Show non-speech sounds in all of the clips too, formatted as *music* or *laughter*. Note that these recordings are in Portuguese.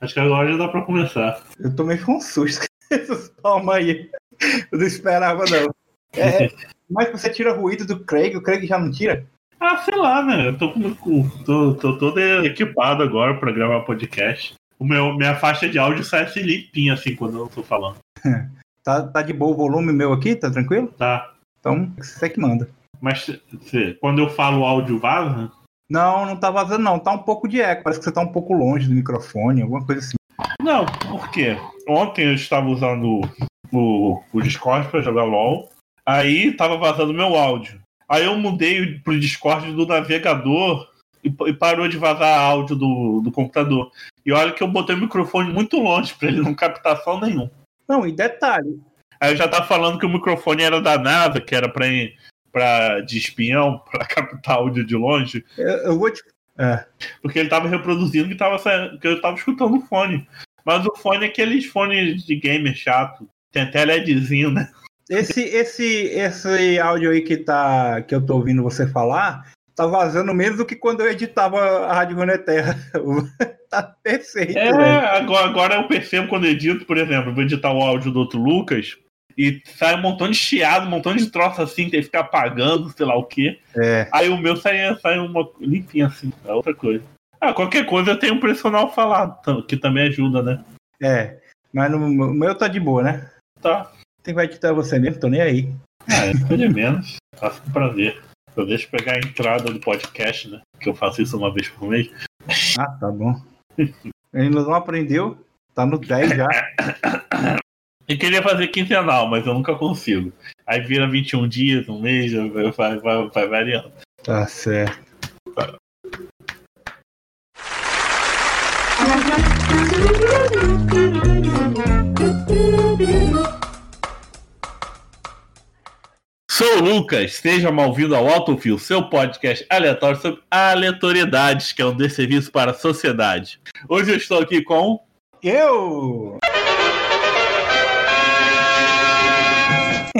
Acho que agora já dá pra começar. Eu tomei com um susto com *laughs* essas palmas aí. Eu não esperava, não. É, mas você tira ruído do Craig, o Craig já não tira? Ah, sei lá, né? Eu tô, com- tô, tô todo equipado agora pra gravar podcast. O meu, minha faixa de áudio sai assim limpinha assim quando eu tô falando. *laughs* Tá, tá de boa o volume meu aqui? Tá tranquilo? Tá. Então, você que manda. Mas se- quando eu falo o áudio vaza, Não, não tá vazando, não. Tá um pouco de eco. Parece que você tá um pouco longe do microfone, alguma coisa assim. Não, por quê? Ontem eu estava usando o, o Discord para jogar LOL, aí tava vazando meu áudio. Aí eu mudei pro Discord do navegador e, e parou de vazar áudio do, do computador. E olha que eu botei o microfone muito longe para ele não captar som nenhum. Não, e detalhe. Aí eu já tava falando que o microfone era da NASA, que era pra, pra, de espião, *laughs* para captar áudio de longe, Eu, vou te. É. porque ele tava reproduzindo que, tava, sa- que eu tava escutando o fone. Mas o fone é aqueles fones de gamer chato. Tem até LEDzinho, né? Esse, esse, esse áudio aí que, tá, que eu tô ouvindo você falar, tá vazando menos do que quando eu editava a Rádio Runeterra. *laughs* tá perfeito, É, agora, agora eu percebo quando eu edito, por exemplo, vou editar o áudio do outro Lucas e sai um montão de chiado, um montão de troço assim, tem que ficar apagando, sei lá o quê. É. Aí o meu sai, sai uma limpinha assim, é outra coisa. Ah, qualquer coisa eu tenho um pressional falado, que também ajuda, né? É. Mas no, o meu tá de boa, né? Tá. Tem que vai editar você mesmo, tô nem aí. Ah, é de menos. Faço com prazer. Eu deixo pegar a entrada do podcast, né? Que eu faço isso uma vez por mês. Ah, tá bom. Ainda não aprendeu, tá no 10 já. *coughs* E queria fazer quinzenal, mas eu nunca consigo. Aí vira 21 dias, um mês, vai, vai, vai variando. Tá certo. Sou o Lucas, seja mal-vindo ao Autofil, seu podcast aleatório sobre aleatoriedades, que é um desserviço para a sociedade. Hoje eu estou aqui com. Eu!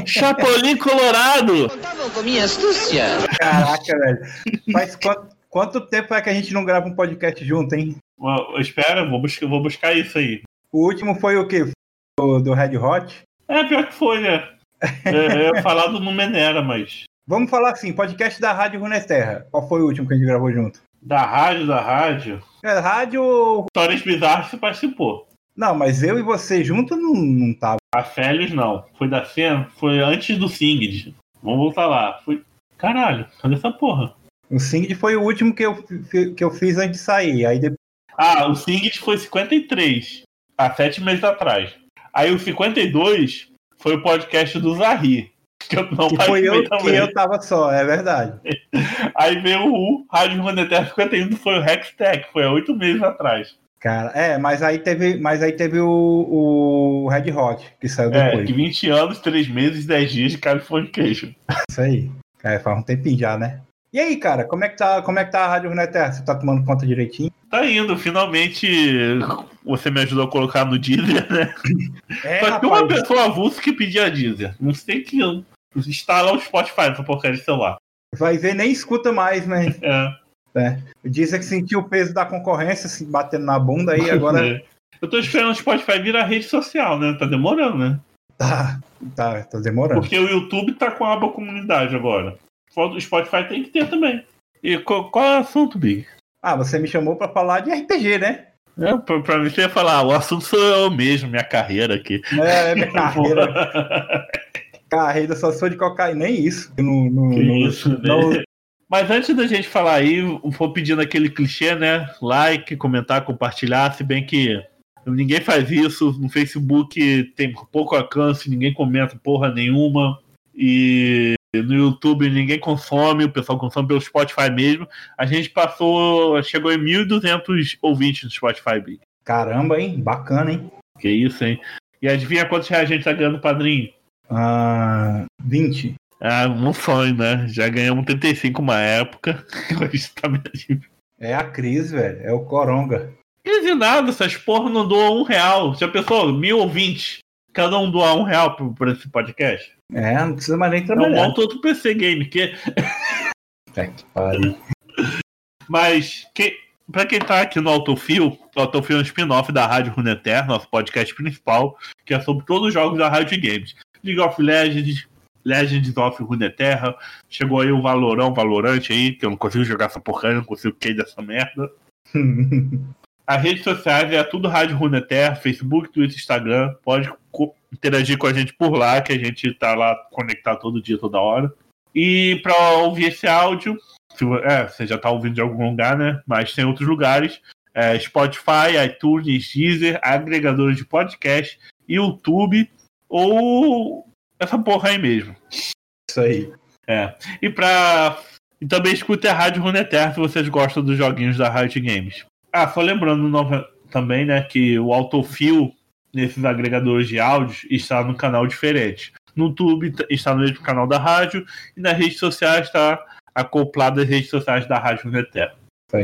Chapolin Colorado! Contavam com minha astúcia. Caraca, velho. Faz quanto, quanto tempo é que a gente não grava um podcast junto, hein? Ó, Espera, vou buscar, vou buscar isso aí. O último foi o quê? O do Red Hot? É, pior que foi, né? *laughs* É, eu ia falar do Numenera, mas. Vamos falar assim, podcast da Rádio Runesterra. Qual foi o último que a gente gravou junto? Da rádio, da rádio. É, rádio. Histórias bizarras você participou. Não, mas eu e você junto não, não tava. A Félios não. Foi da cena, foi antes do Singed. Vamos voltar lá. Foi. Caralho, cadê essa porra? O Singed foi o último que eu, que eu fiz antes de sair. Aí depois. Ah, o Singed foi 53, há sete meses atrás. Aí o 52 foi o podcast do Zahri, *laughs* que eu não Que foi eu participei que também. eu tava só, é verdade. Aí veio o Rádio Runeterra 51, foi o Hextech, foi há oito meses atrás. Cara, é, mas aí teve, mas aí teve o, o Red Hot, que saiu É, depois. de 20 anos, 3 meses, 10 dias de Californication. Isso aí. É, faz um tempinho já, né? E aí, cara, como é que tá, como é que tá a Rádio Runeterra? Você tá tomando conta direitinho? Tá indo, finalmente você me ajudou a colocar no Deezer, né? *laughs* É, Só que uma pessoa avulsa que pedia Deezer. Não sei que instalar o Spotify nessa porcaria de celular. vai ver, nem escuta mais, né? É. Diz que sentiu o peso da concorrência se batendo na bunda aí, agora *laughs* É. Eu tô esperando o Spotify virar rede social, né? Tá demorando, né? tá, tá, tá demorando. Porque o YouTube tá com a aba comunidade agora. O Spotify tem que ter também. E qual, qual é o assunto, Big? Ah, você me chamou pra falar de RPG, né? É, pra, pra mim você ia falar, o assunto sou eu mesmo, minha carreira aqui. É, é minha *laughs* carreira. Carreira só sou de cocaína, nem isso. No, no, Que no- isso, né? Mas antes da gente falar aí, vou pedindo aquele clichê, né? Like, comentar, compartilhar, se bem que ninguém faz isso. No Facebook tem pouco alcance, ninguém comenta porra nenhuma. E no YouTube ninguém consome, o pessoal consome pelo Spotify mesmo. A gente passou, chegou em 1.200 ouvintes no Spotify, Big. Caramba, hein? Bacana, hein? Que isso, hein? E adivinha quantos reais a gente tá ganhando, padrinho? Ah, 20. Ah, um sonho, né? Já ganhamos 35 uma época. *laughs* Hoje tá É a crise, velho. É o Coronga. Crise nada, essas porra não doam um real. Já pensou? Mil ouvintes. Cada um doar um real por, por esse podcast. É, não precisa mais nem Eu trabalhar. monto outro PC game. Que... É que pariu. Mas que... Pra quem tá aqui no Autofil, o Autofil é um spin-off da Rádio Runeterra, nosso podcast principal, que é sobre todos os jogos da Rádio Games. League of Legends, Legends of Runeterra, chegou aí o Valorão, Valorante aí, que eu não consigo jogar essa porcaria, não consigo cair dessa merda. *laughs* As redes sociais é tudo Rádio Runeterra, Facebook, Twitter, Instagram. Pode interagir com a gente por lá, que a gente tá lá conectado todo dia, toda hora. E para ouvir esse áudio, se, é, você já tá ouvindo de algum lugar, né? Mas tem outros lugares. É, Spotify, iTunes, Deezer, agregadores de podcast, YouTube ou essa porra aí mesmo. Isso aí. É. E para e também escute a Rádio Runeterra se vocês gostam dos joguinhos da Riot Games. Ah, só lembrando também, né, que o autofill nesses agregadores de áudios está no canal diferente. No YouTube está no mesmo canal da rádio e nas redes sociais está acoplado às redes sociais da Rádio Runeterra.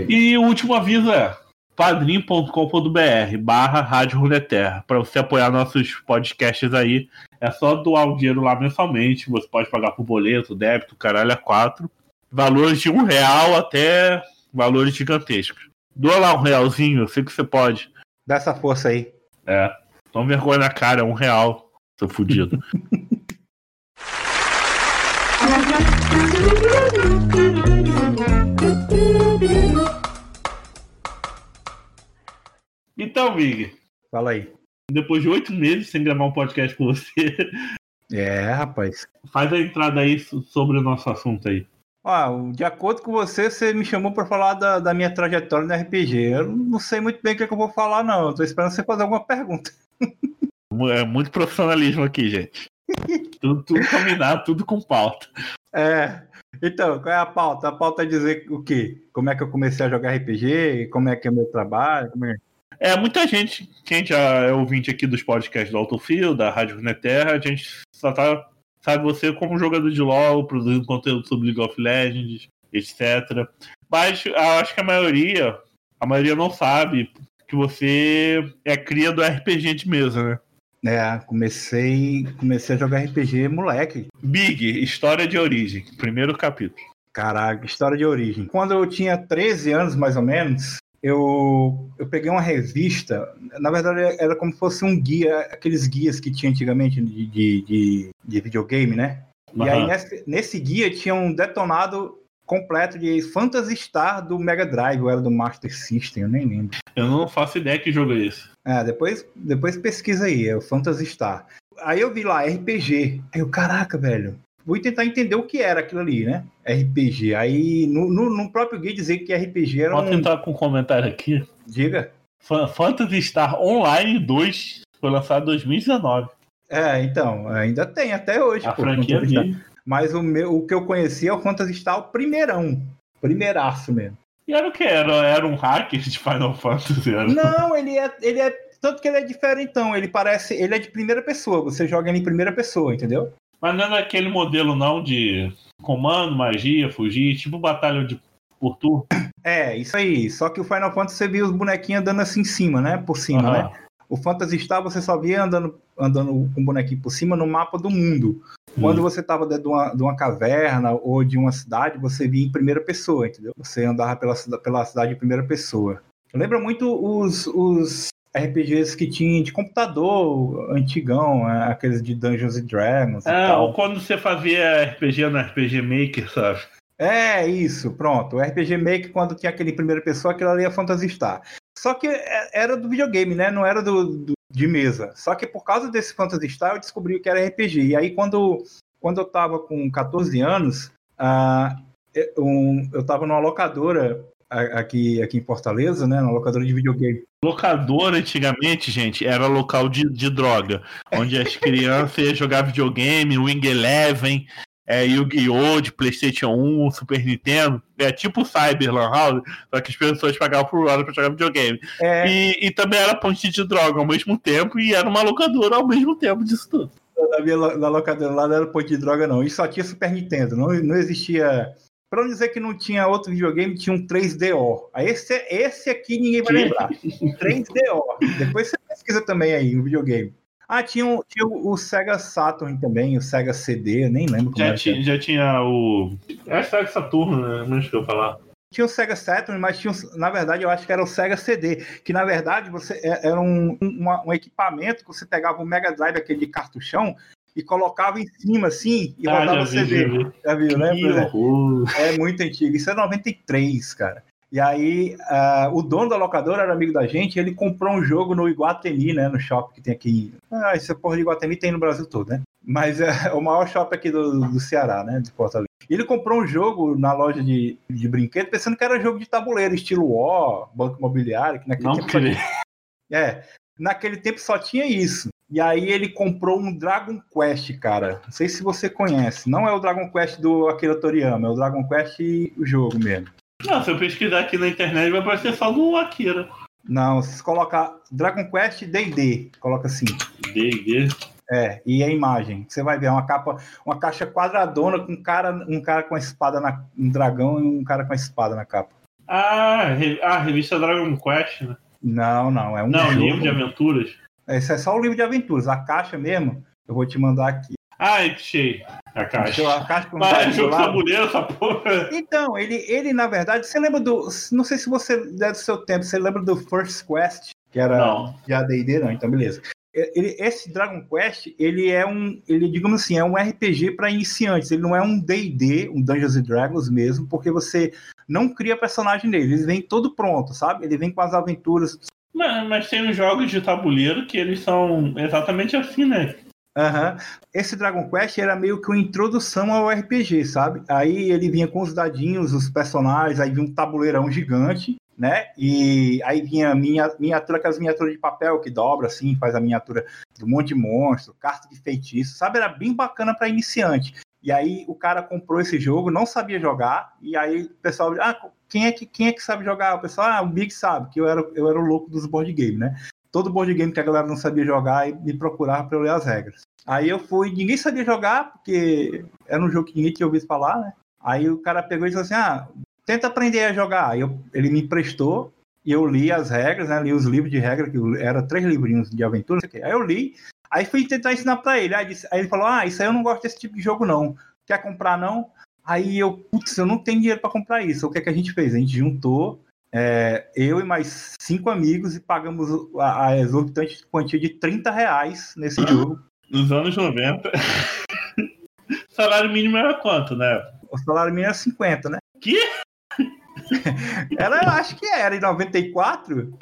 E o último aviso é padrim.com.br barra Rádio Runeterra. Para você apoiar nossos podcasts aí, é só doar o dinheiro lá mensalmente. Você pode pagar por boleto, débito, caralho, a quatro. Valores de um real até valores gigantescos. Doa lá um realzinho, eu sei que você pode. Dá essa força aí. É. Toma vergonha na cara, um real, seu fudido. *laughs* Então, Vig. Fala aí. Depois de oito meses sem gravar um podcast com você. É, rapaz. Faz a entrada aí sobre o nosso assunto aí. Ah, de acordo com você, você me chamou para falar da, da, minha trajetória no RPG. Eu não sei muito bem o que, é que eu vou falar, não. Estou esperando você fazer alguma pergunta. É muito profissionalismo aqui, gente. *laughs* tudo, tudo combinado, tudo com pauta. É. Então, qual é a pauta? A pauta é dizer o quê? Como é que eu comecei a jogar RPG? Como é que é meu trabalho? É... é... muita gente, quem já é ouvinte aqui dos podcasts do Autofield, da Rádio Runeterra, a gente só tá, sabe você como jogador de LoL, produzindo conteúdo sobre League of Legends, etc. Mas acho que a maioria, a maioria não sabe que você é cria do RPG de mesa, né? É, comecei, comecei a jogar RPG moleque. Big, História de Origem, primeiro capítulo. Caraca, História de Origem. Quando eu tinha 13 anos, mais ou menos, eu, eu peguei uma revista, na verdade era como se fosse um guia, aqueles guias que tinha antigamente de, de, de, de videogame, né? Uhum. E aí nesse, nesse guia tinha um detonado completo de Phantasy Star do Mega Drive, ou era do Master System, eu nem lembro. Eu não faço ideia que jogo é esse. É, depois, depois pesquisa aí, é o Phantasy Star. Aí eu vi lá, RPG. Aí eu, caraca, velho, fui tentar entender o que era aquilo ali, né? RPG. Aí no, no, no próprio guia dizer que RPG era Pode um... entrar com um comentário aqui. Diga. Phantasy Star Online 2 foi lançado em 2019. É, então, ainda tem até hoje. A pô, franquia ali. Mas o, meu, o que eu conhecia é o Phantasy Star o primeirão. Primeiraço mesmo. E era o que? Era, era um hacker de Final Fantasy? Era... Não, ele é, ele é. Tanto que ele é diferentão. Ele parece. Ele é de primeira pessoa. Você joga ele em primeira pessoa, entendeu? Mas não é naquele modelo, não, de comando, magia, fugir, tipo batalha de por turno. É, isso aí. Só que o Final Fantasy você via os bonequinhos andando assim em cima, né? Por cima, uhum. né? O Phantasy Star você só via andando, andando com o bonequinho por cima no mapa do mundo. Quando você estava dentro de uma, de uma, caverna ou de uma cidade, você via em primeira pessoa, entendeu? Você andava pela, pela cidade em primeira pessoa. Lembra muito os, os RPGs que tinha de computador antigão, é, aqueles de Dungeons and Dragons. É, ou quando você fazia RPG no RPG Maker, sabe? É, isso, pronto. O RPG Maker, quando tinha aquele primeira pessoa, aquilo ali é Phantasy Star. Só que é, era do videogame, né? Não era do, do, de mesa. Só que por causa desse Phantasy Star eu descobri que era RPG. E aí quando, quando eu tava com 14 anos, uh, um, eu tava numa locadora aqui, aqui em Fortaleza, né? Na locadora de videogame. Locadora, antigamente, gente, era local de, de droga, onde as crianças iam jogar videogame, Wing Eleven, é, Yu-Gi-Oh! de PlayStation 1, Super Nintendo. É tipo Cyber Lan House, só que as pessoas pagavam por hora pra jogar videogame. É. E, e, também era ponte de droga ao mesmo tempo e era uma locadora ao mesmo tempo disso tudo. Na, minha, na locadora lá não era ponte de droga, não. E só tinha Super Nintendo. Não, não existia. Pra não dizer que não tinha outro videogame, tinha um 3DO. Esse, esse aqui ninguém vai lembrar. 3DO. Depois você pesquisa também aí no videogame. Ah, tinha, o, tinha o, Sega Saturn também, o Sega CD, eu nem lembro como já, tinha, já tinha o. É Sega Saturn, né? Não que eu falar. tinha o Sega Saturn, mas tinha, na verdade, eu acho que era o Sega CD, que na verdade você é, era um, um, um equipamento que você pegava o Mega Drive, aquele de cartuchão, e colocava em cima assim e ah, rodava vi, CD. Já, vi. já viu, né? É, é muito antigo. Isso é 93, cara. E aí, uh, o dono da locadora era amigo da gente, ele comprou um jogo no Iguatemi, né? No shopping que tem aqui. Ah, esse porra de Iguatemi tem no Brasil todo, né? Mas é *laughs* o maior shopping aqui do, do Ceará, né? De Fortaleza. E ele comprou um jogo na loja de, de brinquedo, pensando que era jogo de tabuleiro, estilo War, Banco Imobiliário, que naquele Não tempo. Queria. É, naquele tempo só tinha isso. E aí ele comprou um Dragon Quest, cara. Não sei se você conhece. Não é o Dragon Quest do Akira Toriyama, é o Dragon Quest o jogo mesmo. Não, se eu pesquisar aqui na internet vai aparecer só do Akira. Não, se colocar Dragon Quest D&D, coloca assim. D&D? É, e a imagem. Você vai ver é uma capa, uma caixa quadradona com um cara, um cara com a espada na, um dragão e um cara com a espada na capa. Ah, a revista Dragon Quest, né? Não, não, é um Não, jogo. livro de aventuras. Esse é só o livro de aventuras. A caixa mesmo, eu vou te mandar aqui. Ah, achei. A caixa. A caixa com Mas jogo tabuleiro, essa porra. Então, ele, ele, na verdade, você lembra do. Não sei se você é do seu tempo, você lembra do First Quest, que era não. de ADD, não, então beleza. Ele, esse Dragon Quest, ele é um, ele digamos assim, é um RPG para iniciantes. Ele não é um D&D, um Dungeons and Dragons mesmo, porque você não cria personagem nele. Ele vem todo pronto, sabe? Ele vem com as aventuras mas, mas tem os jogos de tabuleiro que eles são exatamente assim, né? Uhum. Esse Dragon Quest era meio que uma introdução ao RPG, sabe? Aí ele vinha com os dadinhos, os personagens, aí vinha um tabuleirão gigante, né? E aí vinha minha miniatura, aquelas miniaturas de papel que dobra assim, faz a miniatura do monte de monstro, carta de feitiço, sabe? Era bem bacana para iniciante. E aí o cara comprou esse jogo, não sabia jogar, e aí o pessoal, ah, quem é que, quem é que sabe jogar? O pessoal, ah, o Big sabe, que eu era, eu era o louco dos board game, né? Todo board game que a galera não sabia jogar e me procurava para eu ler as regras. Aí eu fui, ninguém sabia jogar, porque era um jogo que ninguém tinha ouvido falar, né? Aí o cara pegou e disse assim: ah, tenta aprender a jogar. Aí eu, ele me emprestou e eu li as regras, né? Li os livros de regra, que era três livrinhos de aventura, não sei o quê. Aí eu li, aí fui tentar ensinar para ele. Aí, disse, aí ele falou: ah, isso aí eu não gosto desse tipo de jogo, não. Quer comprar, não? Aí eu, putz, eu não tenho dinheiro para comprar isso. O que, é que a gente fez? A gente juntou, é, eu e mais cinco amigos, e pagamos a, a exorbitante quantia de 30 reais nesse *clears throat* jogo. Nos anos 90. *laughs* salário mínimo era quanto, né? O salário mínimo era 50, né? Que? *laughs* era, eu acho que era, em 94.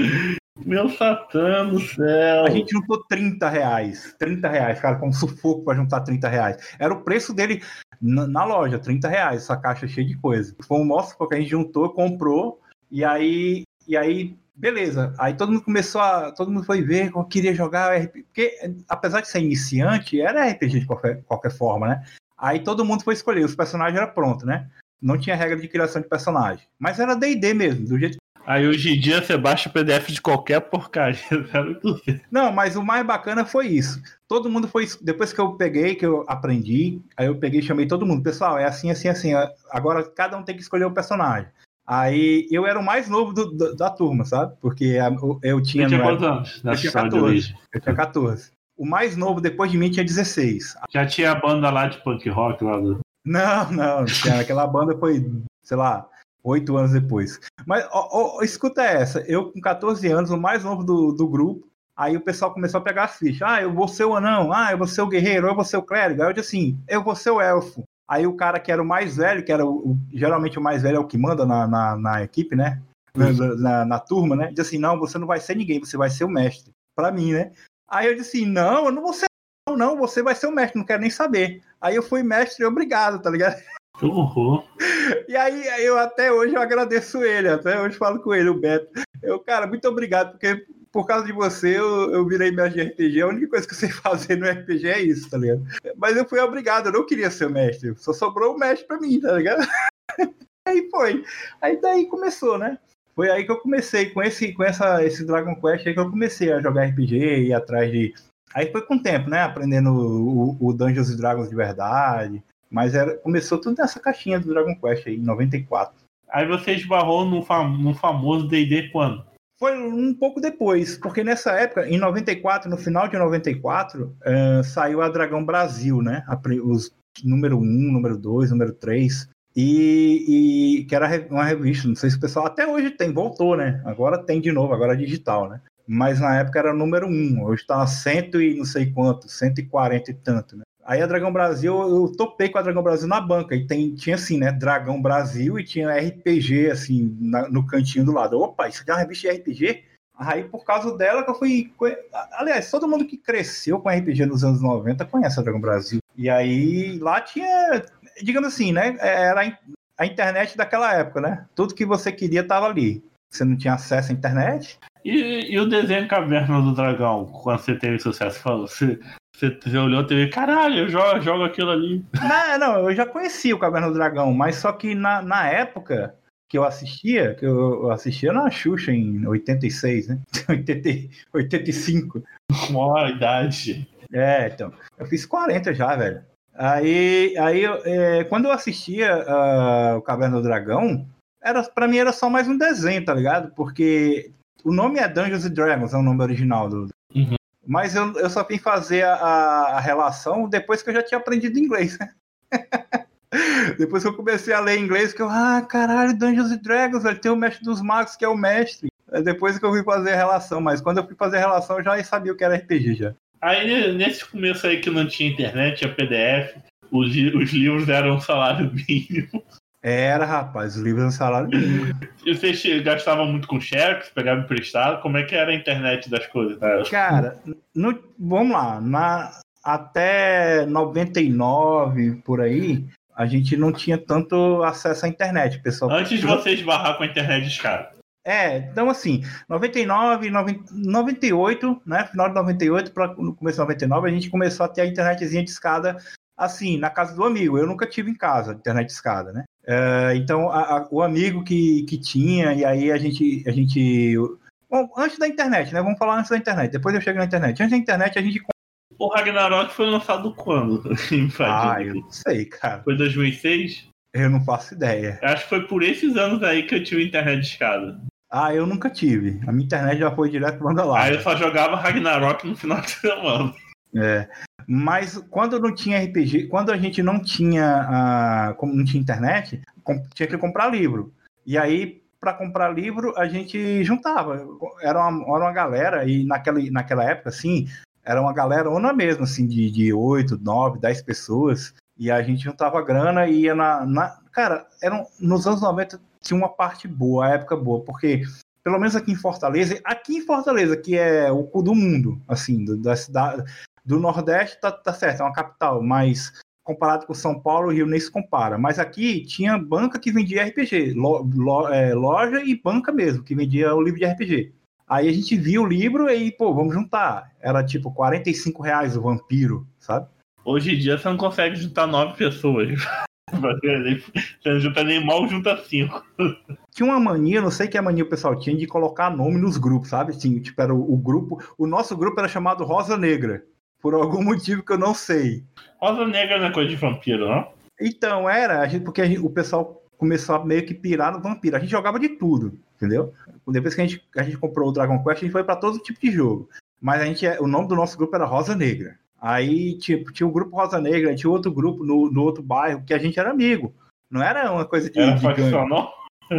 Meu satã do céu. A gente juntou 30 reais. 30 reais, cara, com um sufoco para juntar 30 reais. Era o preço dele na, na, loja, 30 reais, essa caixa cheia de coisa. Foi um mostra porque a gente juntou, comprou, e aí, e aí, beleza. Aí todo mundo começou a. Todo mundo foi ver como queria jogar RPG. Porque, apesar de ser iniciante, era RPG de qualquer, qualquer forma, né? Aí todo mundo foi escolher, os personagens eram prontos, né? Não tinha regra de criação de personagem. Mas era DD mesmo, do jeito Aí hoje em dia você baixa o PDF de qualquer porcaria. *laughs* Não, mas o mais bacana foi isso. Todo mundo foi. Depois que eu peguei, que eu aprendi, aí eu peguei e chamei todo mundo. Pessoal, é assim, assim, assim. Agora cada um tem que escolher o personagem. Aí eu era o mais novo do, do, da turma, sabe? Porque eu tinha. Você tinha quantos anos? Eu tinha 14. Eu tinha 14. O mais novo depois de mim tinha 16. Já tinha a banda lá de punk rock lá do. Não, não. Aquela banda foi, sei lá, oito anos depois. Mas ó, ó, escuta essa, eu com 14 anos, o mais novo do, do grupo, aí o pessoal começou a pegar as fichas. Ah, eu vou ser o anão, ah, eu vou ser o guerreiro, eu vou ser o clérigo. Aí eu disse assim, eu vou ser o elfo. Aí o cara que era o mais velho, que era o, geralmente o mais velho é o que manda na, na, na equipe, né? Na, na, na, turma, né? Diz assim, não, você não vai ser ninguém, você vai ser o mestre. Pra mim, né? Aí eu disse assim, não, eu não vou ser não, não, você vai ser o mestre, não quero nem saber. Aí eu fui mestre, obrigado, tá ligado? *laughs* Que. E aí, eu até hoje eu agradeço ele, até hoje falo com ele, o Beto. Eu, cara, muito obrigado, porque por causa de você eu, eu virei mestre de RPG. A única coisa que eu sei *laughs* fazer no RPG é isso, tá ligado? Mas eu fui obrigado, eu não queria ser mestre. Só sobrou o mestre pra mim, tá ligado? *laughs* aí foi. Aí daí começou, né? Foi aí que eu comecei, com esse, com essa, esse Dragon Quest aí que eu comecei a jogar RPG e ir atrás de. Aí foi com o tempo, né? Aprendendo o, o Dungeons Dragons de verdade, mas era, começou tudo nessa caixinha do Dragon Quest aí, em 94. Aí você esbarrou no, fam no famoso D&D quando? Foi um pouco depois, porque nessa época, em 94, no final de 94, uh, saiu a Dragão Brasil, né? A, os número 1, número 2, número 3. E, e, que era uma revista, não sei se o pessoal até hoje tem, voltou, né? Agora tem de novo, agora é digital, né? Mas na época era número um, hoje tá cento e não sei quanto, 140 e tanto, né? Aí a Dragão Brasil, eu topei com a Dragão Brasil na banca, e tem, tinha assim, né? Dragão Brasil e tinha RPG, assim, na, no cantinho do lado. Opa, isso aqui é uma revista de RPG? Aí, por causa dela, que eu fui. Aliás, todo mundo que cresceu com RPG nos anos 90 conhece a Dragão Brasil. E aí, lá tinha digamos assim, né? Era a internet daquela época, né? Tudo que você queria estava ali. Você não tinha acesso à internet. E, e, o desenho Caverna do Dragão, quando você teve sucesso? Falou, você, você, você olhou e teve, caralho, eu jogo, jogo aquilo ali. Não, não, eu já conhecia o Caverna do Dragão, mas só que na, na época que eu assistia, que eu assistia na Xuxa em 86, né? 80, 85. Maior idade. É, então. Eu fiz 40 já, velho. Aí, aí é, quando eu assistia uh, o Caverna do Dragão, era para mim era só mais um desenho, tá ligado? Porque o nome é Dungeons and Dragons, é o nome original do. Uhum. Mas eu, eu só vim fazer a, a, relação depois que eu já tinha aprendido inglês, né? *laughs* depois que eu comecei a ler inglês, que eu, ah, caralho, Dungeons and Dragons, ele tem o mestre dos magos que é o mestre. É depois que eu fui fazer a relação, mas quando eu fui fazer a relação eu já sabia o que era RPG já. Aí, nesse começo aí que não tinha internet, tinha PDF, os, os livros eram um salário mínimo. Era, rapaz, os livros eram um salário mínimo. E vocês gastavam muito com xerox, pegavam emprestado? Como é que era a internet das coisas? Né? Cara, no, vamos lá, na, até 99, por aí, a gente não tinha tanto acesso à internet, pessoal. Antes de você esbarrar com a internet de cara. É, então assim, 99, 90, 98, né? Final de 98 para no começo de 99, a gente começou a ter a internetzinha de escada assim, na casa do amigo. Eu nunca tive em casa internet de escada, né? É, então, a, a, o amigo que, que tinha, e aí a gente, a gente. Bom, antes da internet, né? Vamos falar antes da internet. Depois eu chego na internet. Antes da internet, a gente. O Ragnarok foi lançado quando? *laughs* ah, eu não sei, cara. Foi 2006? Eu não faço ideia. Acho que foi por esses anos aí que eu tive internet de escada. Ah, eu nunca tive. A minha internet já foi direto banda lá. Aí eu só jogava Ragnarok no final de semana. É. Mas quando não tinha RPG, quando a gente não tinha, uh, não tinha internet, tinha que comprar livro. E aí, para comprar livro, a gente juntava. Era uma, era uma galera, e naquela, naquela época, assim, era uma galera ona mesmo, assim, de, de 8, 9, 10 pessoas. E a gente juntava grana e ia na. na cara, eram, nos anos 90 tinha uma parte boa, a época boa, porque pelo menos aqui em Fortaleza, aqui em Fortaleza, que é o cu do mundo, assim, da cidade, do Nordeste, tá, tá certo, é uma capital, mas comparado com São Paulo, o Rio nem se compara. Mas aqui tinha banca que vendia RPG, lo, lo, é, loja e banca mesmo, que vendia o livro de RPG. Aí a gente viu o livro e, pô, vamos juntar. Era tipo 45 reais o Vampiro, sabe? Hoje em dia você não consegue juntar nove pessoas. *laughs* Você não junta nem mal, junta cinco. Tinha uma mania, não sei que a mania o pessoal tinha, de colocar nome nos grupos, sabe? Assim, tipo, era o, o grupo. O nosso grupo era chamado Rosa Negra. Por algum motivo que eu não sei. Rosa Negra não é coisa de vampiro, não? Então, era, porque gente, o pessoal começou a meio que pirar no vampiro. A gente jogava de tudo, entendeu? Depois que a gente, a gente comprou o Dragon Quest, a gente foi para todo tipo de jogo. Mas a gente, o nome do nosso grupo era Rosa Negra. Aí, tipo, tinha o um grupo Rosa Negra, tinha outro grupo no, no outro bairro que a gente era amigo. Não era uma coisa de. Era de faccional?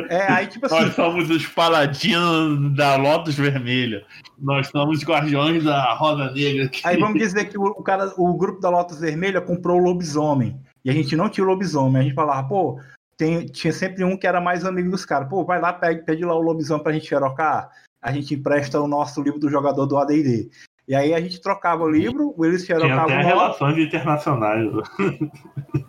É, aí tipo assim. Nós somos os paladinos da Lotus Vermelha. Nós somos os guardiões da Rosa Negra. Aí vamos dizer que o, cara, o grupo da Lotus Vermelha comprou o lobisomem. E a gente não tinha o lobisomem. A gente falava, pô, tem, tinha sempre um que era mais amigo dos caras. Pô, vai lá, pede, pede lá o lobisomem pra gente xerocar. A gente empresta o nosso livro do jogador do ADD. E aí a gente trocava o livro, o Willis Tinha até relações internacionais.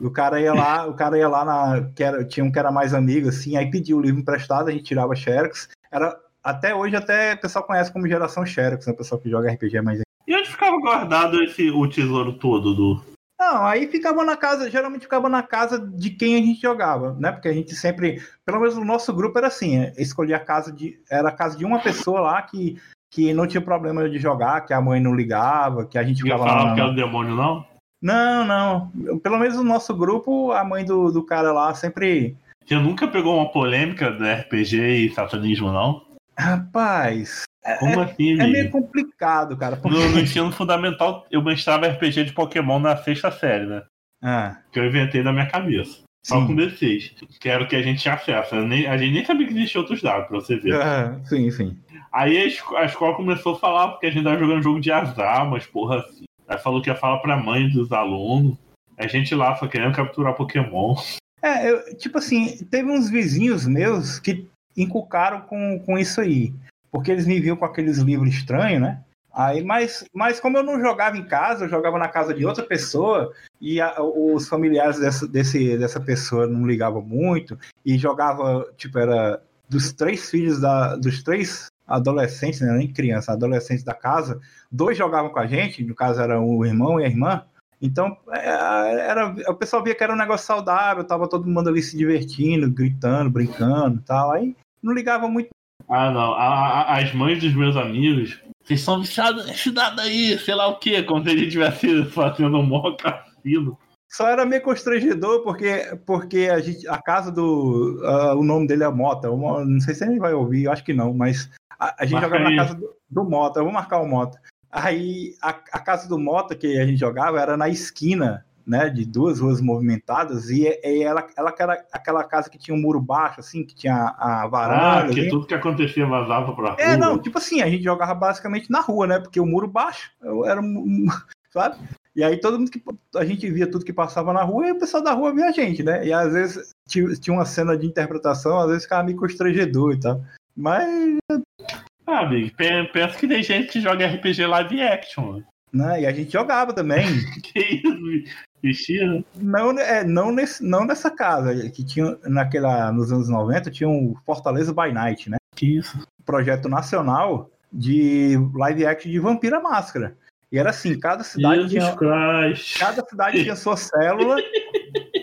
o cara ia lá, o cara ia lá na. Que era, tinha um que era mais amigo, assim, aí pediu o livro emprestado, a gente tirava Xerox. Era, até hoje, até o pessoal conhece como geração Xerox, né? O pessoal que joga RPG mais. E onde ficava guardado esse, o tesouro todo do. Não, aí ficava na casa, geralmente ficava na casa de quem a gente jogava, né? Porque a gente sempre, pelo menos o nosso grupo era assim, é, escolhia a casa de, era a casa de uma pessoa lá que que não tinha problema de jogar, que a mãe não ligava, que a gente ficava lá. que era o demônio, não? Não, não. Pelo menos no nosso grupo, a mãe do, do cara lá sempre. Você nunca pegou uma polêmica do RPG e satanismo, não? Rapaz. É, Como é, assim, é meio complicado, cara. Porque... No, no, ensino fundamental, eu mestrava RPG de Pokémon na sexta série, né? Ah. Que eu inventei na minha cabeça. Só com D6. Que era o que a gente tinha acesso. A gente nem sabia que existia outros dados, pra você ver. É, sim, sim. Aí a, escola começou a falar porque a gente tava jogando jogo de azar, mas porra assim. Aí falou que ia falar pra mãe dos alunos. A gente lá só querendo capturar Pokémon. É, eu, tipo assim, teve uns vizinhos meus que encucaram com, com isso aí. Porque eles me viam com aqueles livros estranhos, né? Aí, mas, mas como eu não jogava em casa, eu jogava na casa de outra pessoa e a, os familiares dessa, desse, dessa pessoa não ligavam muito e jogava, tipo, era dos três filhos da, dos três adolescentes, né, nem criança, adolescentes da casa, dois jogavam com a gente, no caso era o irmão e a irmã. Então, é, era, o pessoal via que era um negócio saudável, tava todo mundo ali se divertindo, gritando, brincando e tal. Aí não ligava muito. Ah, não. A, a, as mães dos meus amigos vocês são viciados nesse dado aí, sei lá o quê, como se ele estivesse fazendo um mó cassino. Só era meio constrangedor, porque, porque a, gente, a casa do. Uh, o nome dele é Mota. Não sei se ele vai ouvir, acho que não, mas a, a gente Marca jogava aí. na casa do, do, Mota. Eu vou marcar o Mota. Aí a, a casa do Mota que a gente jogava era na esquina né, de duas ruas movimentadas, e, e ela, ela era aquela casa que tinha um muro baixo, assim, que tinha a, varanda. Ah, que tudo que acontecia vazava pra é, rua. É, não, tipo assim, a gente jogava basicamente na rua, né, porque o muro baixo era, *laughs* sabe? E aí todo mundo que a gente via tudo que passava na rua e o pessoal da rua via a gente, né? E às vezes tinha, tinha uma cena de interpretação, às vezes ficava meio constrangedor e tal. Mas. Ah, amigo, penso que tem gente que joga RPG live action. Né? E a gente jogava também. *laughs* que isso? Vestido? Não, é, não, nesse, não nessa casa, que tinha naquela, nos anos 90, tinha um Fortaleza by Night, né? Que isso? Projeto nacional de live action de Vampira Máscara. E era assim, cada cidade Jesus tinha. Christ. Cada cidade tinha sua célula. *laughs*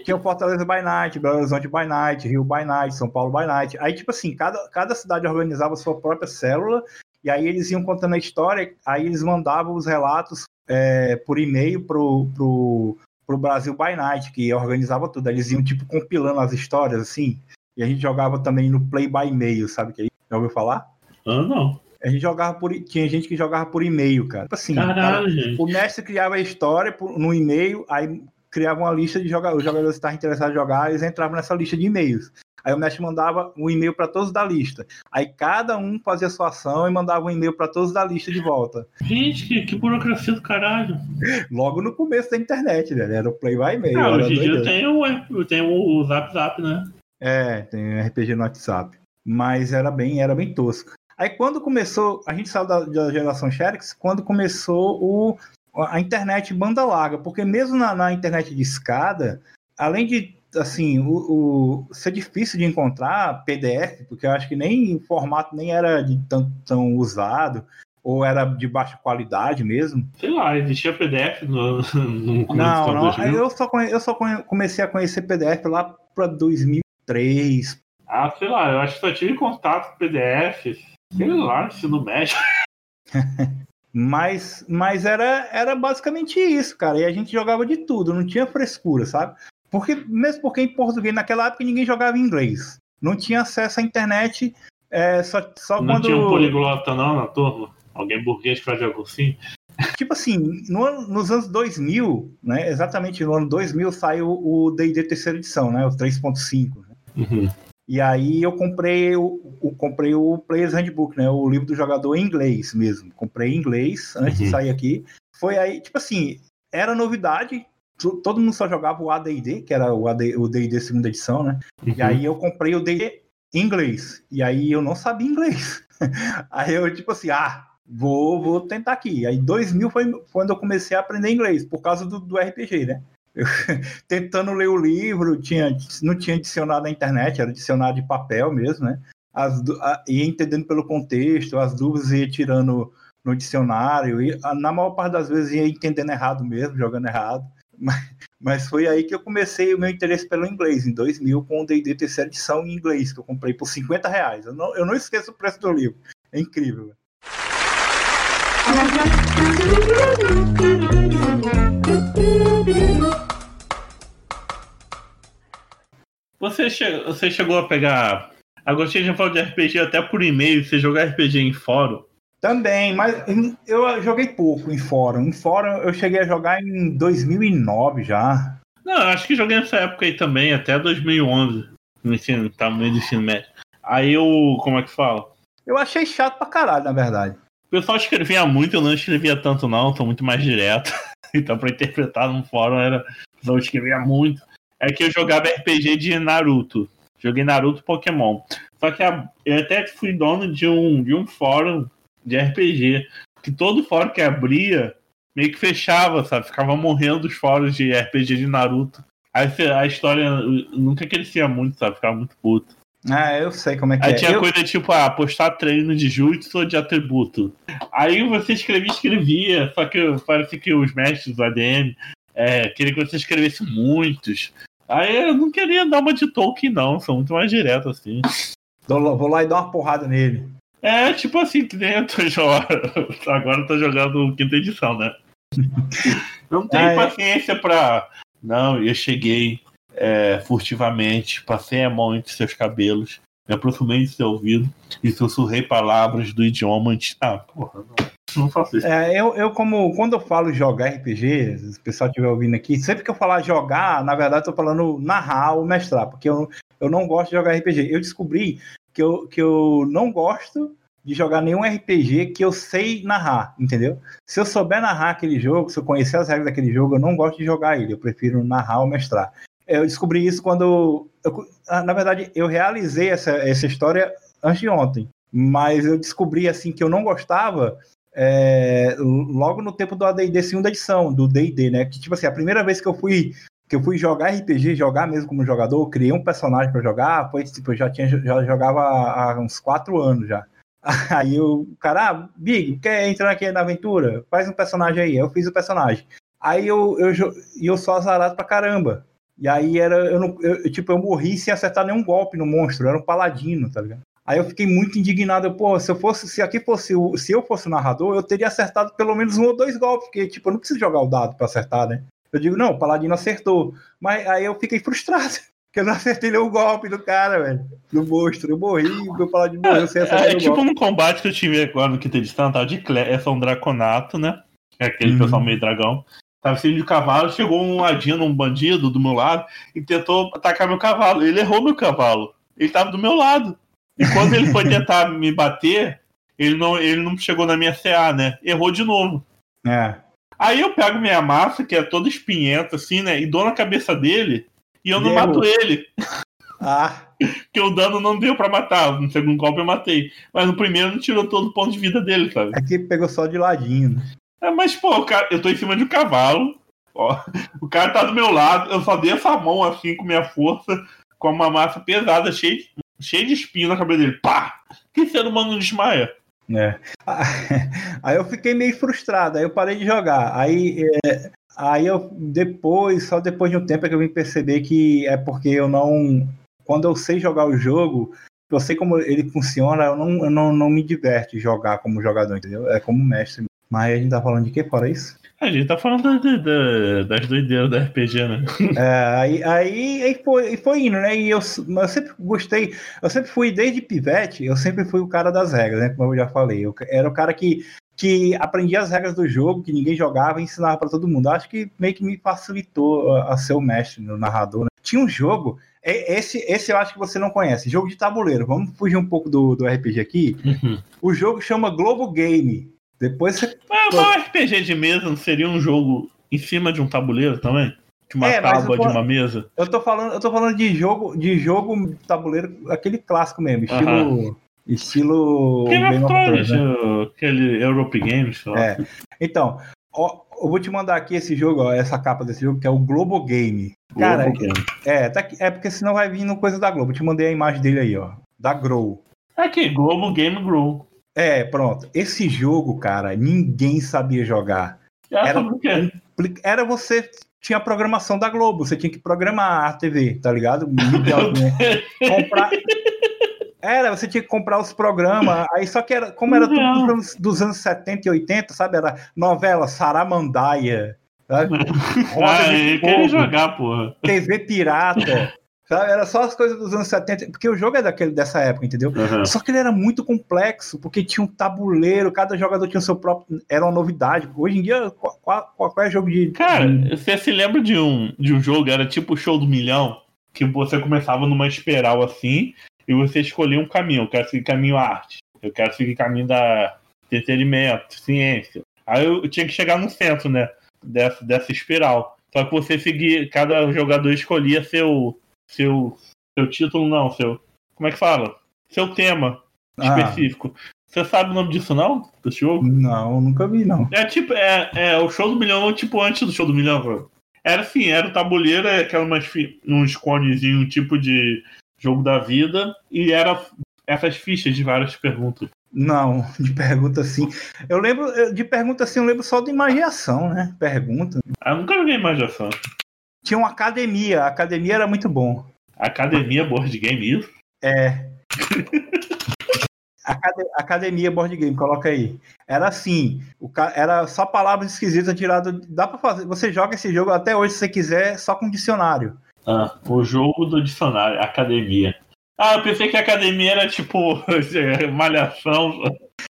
tinha o Fortaleza by Night, Belo Horizonte by Night, Rio by Night, São Paulo by Night. Aí, tipo assim, cada, cada cidade organizava sua própria célula, e aí eles iam contando a história, aí eles mandavam os relatos é, por e-mail pro, pro, pro Brasil by Night, que organizava tudo. Eles iam, tipo, compilando as histórias, assim. E a gente jogava também no Play by e-mail, sabe que aí? Já ouviu falar? Ah, não. A gente jogava por. Tinha gente que jogava por e-mail, cara. Tipo assim, Caralho, cara, o mestre criava a história por, no e-mail, aí criava uma lista de jogadores. Os jogadores que estavam interessados em jogar, eles entravam nessa lista de e-mails. Aí o mestre mandava um e-mail para todos da lista. Aí cada um fazia sua ação e mandava um e-mail para todos da lista de volta. Gente, que, que, burocracia do caralho. *laughs* Logo no começo da internet, né? Era o Play by e-mail. Ah, hoje em dia tem o, tem o Zap Zap, né? É, tem RPG no WhatsApp. Mas era bem, era bem tosco. Aí quando começou, a gente saiu da, da geração Xerox, quando começou o, a internet banda larga, porque mesmo na, na internet de escada, além de assim, o, o, ser difícil de encontrar PDF, porque eu acho que nem o formato nem era de tão, tão usado, ou era de baixa qualidade mesmo. Sei lá, existia PDF no, *laughs* no Não, não, eu só, conhe, eu só comecei a conhecer PDF lá para 2003. Ah, sei lá, eu acho que só tive contato com PDF, sei lá, se não mexe. Mas, mas era, era basicamente isso, cara. E a gente jogava de tudo, não tinha frescura, sabe? Porque, mesmo porque em português, naquela época, ninguém jogava em inglês. Não tinha acesso à internet é, só, só não quando... tinha um poliglota não na turma? Alguém burguês que fazia cursinho? Tipo assim, no, nos anos 2000, né, exatamente no ano 2000, saiu o D&D terceira edição, né, o 3.5. Né? Uhum. E aí eu comprei o, o, comprei o Player's Handbook, né, o livro do jogador em inglês mesmo. Comprei em inglês antes uhum. de sair aqui. Foi aí, tipo assim, era novidade, todo mundo só jogava o AD&D, que era o D&D segunda edição, né? Uhum. E aí eu comprei o D&D em inglês. E aí eu não sabia inglês. *laughs* aí eu, tipo assim, ah, vou, vou tentar aqui. Aí 2000 foi quando eu comecei a aprender inglês, por causa do, do RPG, né? *laughs* Tentando ler o livro, tinha, não tinha dicionário na internet, era dicionário de papel mesmo, né? As, a, ia entendendo pelo contexto, as dúvidas ia tirando no dicionário, e na maior parte das vezes ia entendendo errado mesmo, jogando errado. *laughs* Mas, mas foi aí que eu comecei o meu interesse pelo inglês, em 2000, com o D&D terceira edição em inglês, que eu comprei por 50 reais. Eu não, eu não esqueço o preço do livro. É incrível. *laughs* Você, che você chegou a pegar. Agostinho já falou de RPG até por e-mail, você jogar RPG em fórum. Também, mas eu joguei pouco em fórum. Em fórum eu cheguei a jogar em 2009 já. Não, acho que joguei nessa época aí também, até 2011. No ensino, tá no meio do ensino médio. Aí eu. Como é que fala? Eu achei chato pra caralho, na verdade. O pessoal escrevia muito, eu não escrevia tanto, não, sou muito mais direto. *laughs* então, pra interpretar num fórum, era. Pessoal escrevia muito. É que eu jogava RPG de Naruto. Joguei Naruto Pokémon. Só que a, eu até fui dono de um, de um fórum de RPG. Que todo fórum que abria meio que fechava, sabe? Ficava morrendo os fóruns de RPG de Naruto. Aí a história nunca crescia muito, sabe? Ficava muito puto. Ah, eu sei como é que Aí é. tinha eu... coisa tipo, ah, postar treino de jutsu ou de atributo. Aí você escrevia, escrevia, só que parece que os mestres do ADM é, queriam que você escrevesse muitos. Aí eu não queria dar uma de Tolkien, não, sou muito mais direto assim. Vou lá e dar uma porrada nele. É, tipo assim, que nem eu tô *laughs* jogando. Agora eu tô jogando quinta edição, né? *laughs* Não tenho é. paciência pra. Não, eu cheguei é, furtivamente, passei a mão entre seus cabelos, me aproximei de seu ouvido e sussurrei palavras do idioma antes. Ah, porra, não. Não faço isso. É, eu, eu, como quando eu falo jogar RPG, se o pessoal estiver ouvindo aqui, sempre que eu falar jogar, na verdade, eu tô falando narrar ou mestrar, porque eu, eu não gosto de jogar RPG. Eu descobri que eu, que eu não gosto de jogar nenhum RPG que eu sei narrar, entendeu? Se eu souber narrar aquele jogo, se eu conhecer as regras daquele jogo, eu não gosto de jogar ele, eu prefiro narrar ou mestrar. Eu descobri isso quando. eu- na verdade, eu realizei essa, essa história antes de ontem, mas eu descobri assim que eu não gostava é, logo no tempo do AD&D segunda edição, do D&D, né? Que, tipo assim, a primeira vez que eu fui que eu fui jogar RPG, jogar mesmo como jogador, criei um personagem pra jogar, foi, tipo, eu já, tinha, já jogava há uns quatro anos já. *laughs* Aí o cara, ah, Big, quer entrar aqui na aventura? Faz um personagem aí. Eu fiz o personagem. Aí eu, eu, eu sou azarado pra caramba. E aí era, eu não, eu, tipo, eu morri sem acertar nenhum golpe no monstro, era um paladino, tá ligado? Aí eu fiquei muito indignado, eu, pô, se eu fosse, se aqui fosse, o- se eu fosse o narrador, eu teria acertado pelo menos um ou dois golpes, porque, tipo, eu não preciso jogar o dado pra acertar, né? Eu digo, não, o paladino acertou. Mas aí eu fiquei frustrado, *laughs* porque eu não acertei nenhum golpe do cara, velho, do monstro. Eu morri, meu paladino morreu sem acertar É, nenhum tipo golpe. no combate que eu tive agora no quinta edição, tava de Cle é só um draconato, né? É aquele Uhum. pessoal meio dragão. Tava saindo de cavalo, chegou um ladino, um bandido do meu lado, e tentou atacar meu cavalo. Ele errou meu cavalo. Ele tava do meu lado. E quando ele foi tentar me bater, ele não, ele não chegou na minha CA, né? Errou de novo. É. Aí eu pego minha massa, que é toda espinhenta, assim, né? E dou na cabeça dele, e eu não mato ele. Ah, *laughs* Porque o dano não deu pra matar. No segundo golpe eu matei. Mas no primeiro não tirou todo o ponto de vida dele, sabe? aqui pegou só de ladinho, né? É, mas, pô, cara, eu tô em cima de um cavalo. Ó, o cara tá do meu lado. Eu só dei essa mão assim com minha força, com uma massa pesada, cheia de, cheia de espinho na cabeça dele. Pá! Que ser humano não desmaia? É. *laughs* Aí eu fiquei meio frustrado, aí eu parei de jogar. Aí, é, aí eu depois, só depois de um tempo é que eu vim perceber que é porque eu não. Quando eu sei jogar o jogo, eu sei como ele funciona, eu não, eu não, não me diverte jogar como jogador, entendeu? É como mestre. Mas a gente tá falando de que fora isso? A gente tá falando da- da- da- das doideiras da RPG, né? É, aí, aí, aí foi, foi indo, né? E eu, eu sempre gostei, eu sempre fui, desde pivete, eu sempre fui o cara das regras, né? Como eu já falei. Eu era o cara que, que aprendia as regras do jogo, que ninguém jogava e ensinava pra todo mundo. Acho que meio que me facilitou a, a ser o mestre, no narrador. né? Tinha um jogo, é- esse, esse eu acho que você não conhece, jogo de tabuleiro. Vamos fugir um pouco do, do RPG aqui. O jogo chama Globo Game. Depois você Mas, mas um RPG de mesa não seria um jogo em cima de um tabuleiro também? De uma É, tábua tô- de uma mesa? Eu tô falando, eu tô falando de jogo, de jogo tabuleiro, aquele clássico mesmo, estilo, estilo Game of Thrones, né? aquele Europe Games, sei lá. É. Então, ó, eu vou te mandar aqui esse jogo, ó, essa capa desse jogo que é o Globo Game. Cara, Globo Game. é, tá aqui- é porque senão vai vir no coisa da Globo. Eu te mandei a imagem dele aí, ó, da Grow. Aqui, Globo Game Grow. É, pronto. Esse jogo, cara, ninguém sabia jogar. É Era-? Era você tinha a programação da Globo, você tinha que programar a TV, tá ligado? Literalmente. *laughs* comprar. Era, você tinha que comprar os programas, aí só que era, como era tudo Não. dos anos, dos anos 70 e 80, sabe? Era novela Saramandaia, sabe? *laughs* Roda Ah, de eu Fogo, jogar, porra. TV Pirata. Sabe? Era só as coisas dos anos 70, porque o jogo é daquele, dessa época, entendeu? Uhum. Só que ele era muito complexo, porque tinha um tabuleiro, cada jogador tinha o seu próprio. Era uma novidade. Hoje em dia, qual, qual, qual é jogo de. Cara, você se lembra de um, de um jogo, era tipo o show do milhão, que você começava numa espiral assim, e você escolhia um caminho. Eu quero seguir caminho arte, eu quero seguir caminho da entretenimento, ciência. Aí eu tinha que chegar no centro, né? Dessa, dessa espiral. Só que você seguia, cada jogador escolhia seu, seu, seu título, não, seu. Como é que fala? Seu tema Ah. específico. Você sabe o nome disso, não? Desse jogo? Não, nunca vi, não. É tipo, é, é o show do milhão, tipo antes do show do milhão, cara. Era assim, era o tabuleiro, é aquela umas, fi- uns conezinhos, um tipo de jogo da vida, e era essas fichas de várias perguntas. Não, *laughs* de pergunta assim. Eu lembro, de pergunta assim, eu lembro só de imaginação, né? Pergunta. Ah, eu nunca joguei imaginação. Tinha uma academia, a academia era muito bom. Academia Board Game, isso? É. Acade- Academia Board Game, coloca aí. Era assim, era só palavras esquisitas tiradas. Dá pra fazer. Você joga esse jogo até hoje, se você quiser, só com dicionário. Ah, o jogo do dicionário, academia. Ah, eu pensei que a academia era tipo *laughs* malhação.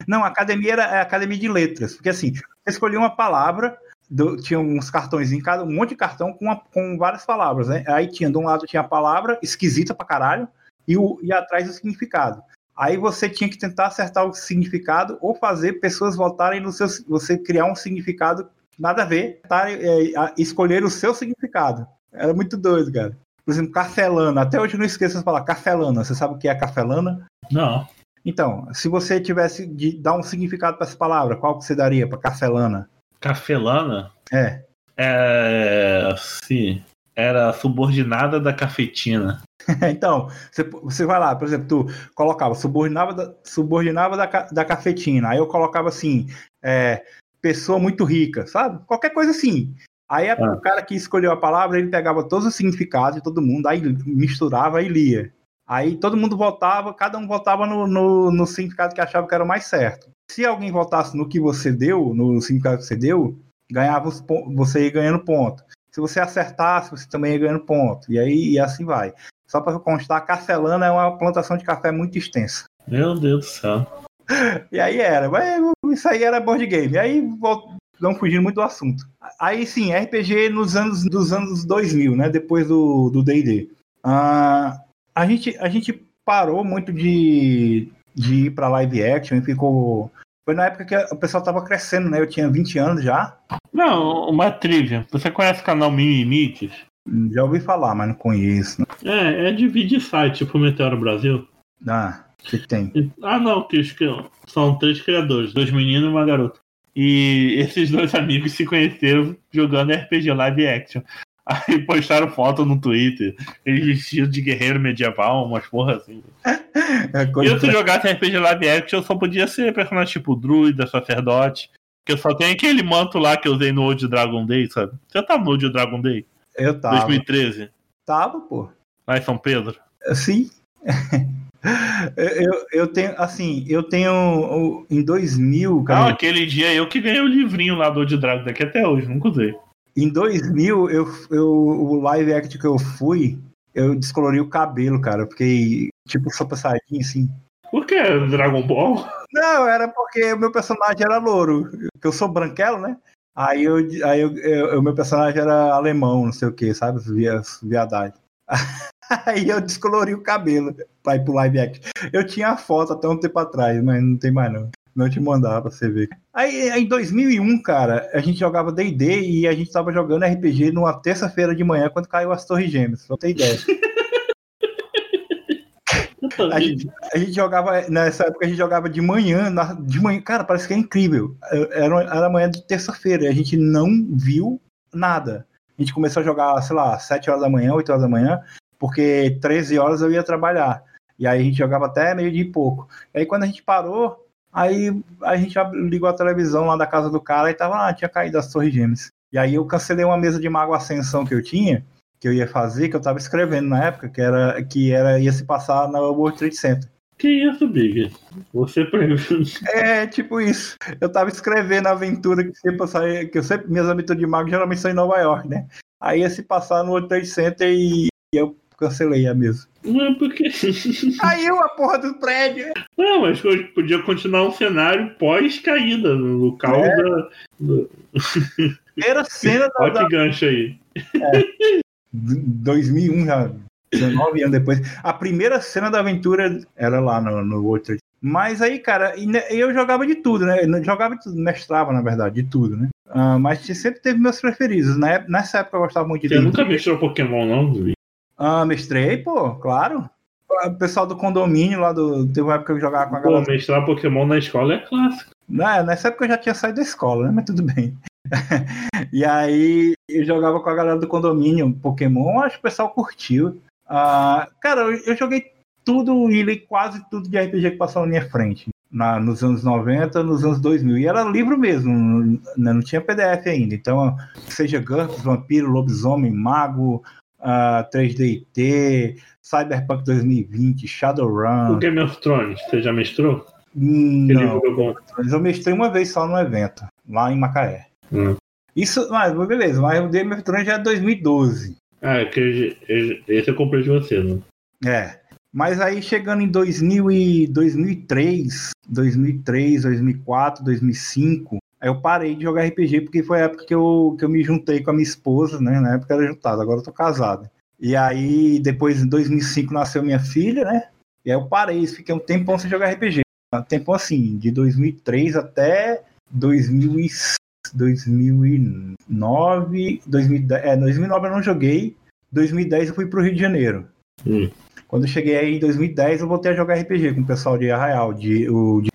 Não, a academia era é academia de letras. Porque assim, você escolhia uma palavra, do- tinha uns cartões em cada, um monte de cartão com, uma- com várias palavras, né? Aí tinha, de um lado tinha a palavra, esquisita pra caralho, e, o, e atrás o significado. Aí você tinha que tentar acertar o significado ou fazer pessoas votarem no seu. Você criar um significado nada a ver, tá, é, a- escolher o seu significado. Era muito doido, cara. Por exemplo, cafelana. Até hoje eu não esqueço de falar cafelana. Você sabe o que é cafelana? Não. Então, se você tivesse de dar um significado para essa palavra, qual que você daria para cafelana? Cafelana? É. É. Sim. Era subordinada da cafetina. *laughs* então, você, você vai lá, por exemplo, tu colocava subordinava da, subordinava da, da cafetina, aí eu colocava assim, é, pessoa muito rica, sabe? Qualquer coisa assim. Aí a- Ah. o cara que escolheu a palavra, ele pegava todos os significados de todo mundo, aí misturava e lia. Aí todo mundo votava, cada um votava no, no, no significado que achava que era o mais certo. Se alguém votasse no que você deu, no significado que você deu, ganhava os você ia ganhando ponto. Se você acertasse, você também ia ganhando ponto. E aí e assim vai. Só para constar, Cafelana é uma plantação de café muito extensa. Meu Deus do céu. *laughs* E aí era, mas isso aí era board game. E aí não fugindo muito do assunto. Aí sim, RPG nos anos dos anos 2000, né? Depois do do D&D. Ah, a gente a gente parou muito de, de ir para live action e ficou foi na época que o pessoal tava crescendo, né? Eu tinha 20 anos já. Não, uma trivia. Você conhece o canal Mimimites? Já ouvi falar, mas não conheço. É, é de vídeo site, tipo Meteoro Brasil. Ah, que tem? Ah, não, que- são três criadores, dois meninos e uma garota. E esses dois amigos se conheceram jogando RPG live action. Aí postaram foto no Twitter, eles vestidos de guerreiro medieval, umas porra assim. É E coisa eu, se pra- jogasse RPG live action, eu só podia ser personagem tipo druida, sacerdote. Que eu só tenho aquele manto lá que eu usei no Old Dragon Day, sabe? Você tava no Old Dragon Day? Eu tava. 2013, Tava, pô. lá em São Pedro. Sim. *laughs* eu, eu, eu tenho, assim, eu tenho em 2000, Não, cara, aquele dia eu que ganhei o livrinho lá do Old Dragon daqui até hoje, nunca usei. Em 2000, eu, eu, o live action que eu fui, eu descolori o cabelo, cara, eu fiquei tipo super saiyajin, assim. Por que Dragon Ball? Não, era porque o meu personagem era louro, eu sou branquelo, né? Aí eu, aí eu, eu- o meu personagem era alemão, não sei o que, sabe? Via, viadagem. *laughs* Aí eu descolori o cabelo pra ir pro live action. Eu tinha a foto até um tempo atrás, mas não tem mais não. Não te mandava pra você ver. Aí em 2001, cara, a gente jogava D&D e a gente tava jogando RPG numa terça-feira de manhã quando caiu as Torres Gêmeas, pra ter ideia. *laughs* A gente, a gente jogava, nessa época a gente jogava de manhã, na- de manhã, cara, parece que é incrível. Era, era manhã de terça-feira, e a gente não viu nada. A gente começou a jogar, sei lá, 7 horas da manhã, 8 horas da manhã, porque 13 horas eu ia trabalhar. E aí a gente jogava até meio dia e pouco. E aí quando a gente parou, aí a gente ligou a televisão lá da casa do cara e tava, ah, tinha caído as torres gêmeas. E aí eu cancelei uma mesa de Mago Ascensão que eu tinha, que eu ia fazer, que eu tava escrevendo na época, que era que era ia se passar na World Trade Center. Que isso, Big? Você *laughs* previu. É, tipo isso. Eu tava escrevendo a aventura que sempre sair, que eu sempre minhas aventuras de mago geralmente são em Nova York, né? Aí ia se passar no World Trade Center e eu cancelei a mesa. Não é porque. *laughs* Caiu a porra do prédio. Não, mas podia continuar um cenário pós-caída, no local é. da. Do... *laughs* Primeira cena da. Olha que gancho aí. É. 2001 já. 19 anos depois. A primeira cena da aventura era lá no, no World Mas aí, cara, eu jogava de tudo, né? Eu jogava de tudo, mestrava, na verdade, de tudo, né? Uh, mas sempre teve meus preferidos. Né? Nessa época eu gostava muito de. Você nunca mestrou Pokémon, não, Zui? Ah, mestrei, pô, claro. O pessoal do condomínio lá do. Teve uma época que eu jogava com a galera. Pô, mestrar Pokémon na escola é clássico. Não, nessa época eu já tinha saído da escola, né? Mas tudo bem. *laughs* e aí eu jogava com a galera do condomínio Pokémon, acho que o pessoal curtiu. Uh, cara, eu, eu, joguei tudo e li quase tudo de RPG que passou na minha frente. Na, nos anos 90, nos anos 2000. E era livro mesmo, não, não tinha PDF ainda. Então, seja GURPS, Vampiro, Lobisomem, Mago, uh, 3DT, Cyberpunk 2020, Shadowrun. O Game of Thrones, você já mestrou? Hum, não, eu mestrei uma vez só no evento, lá em Macaé. Hum. Isso, mas beleza, mas o Game of Thrones já é 2012. Ah, é que esse eu comprei de você, né? É. Mas aí chegando em 2000 e 2003, 2003, 2004, 2005, aí eu parei de jogar RPG porque foi a época que eu, que eu me juntei com a minha esposa, né? Na época era juntado, agora eu tô casado. E aí depois em 2005 nasceu minha filha, né? E aí eu parei, fiquei um tempão sem jogar RPG. Um tempo assim, de 2003 até 2005. 2009, 2010, é, 2009 eu não joguei, 2010 eu fui pro Rio de Janeiro. Hum. Quando eu cheguei aí em 2010, eu voltei a jogar RPG com o pessoal de Arraial. De, o, de...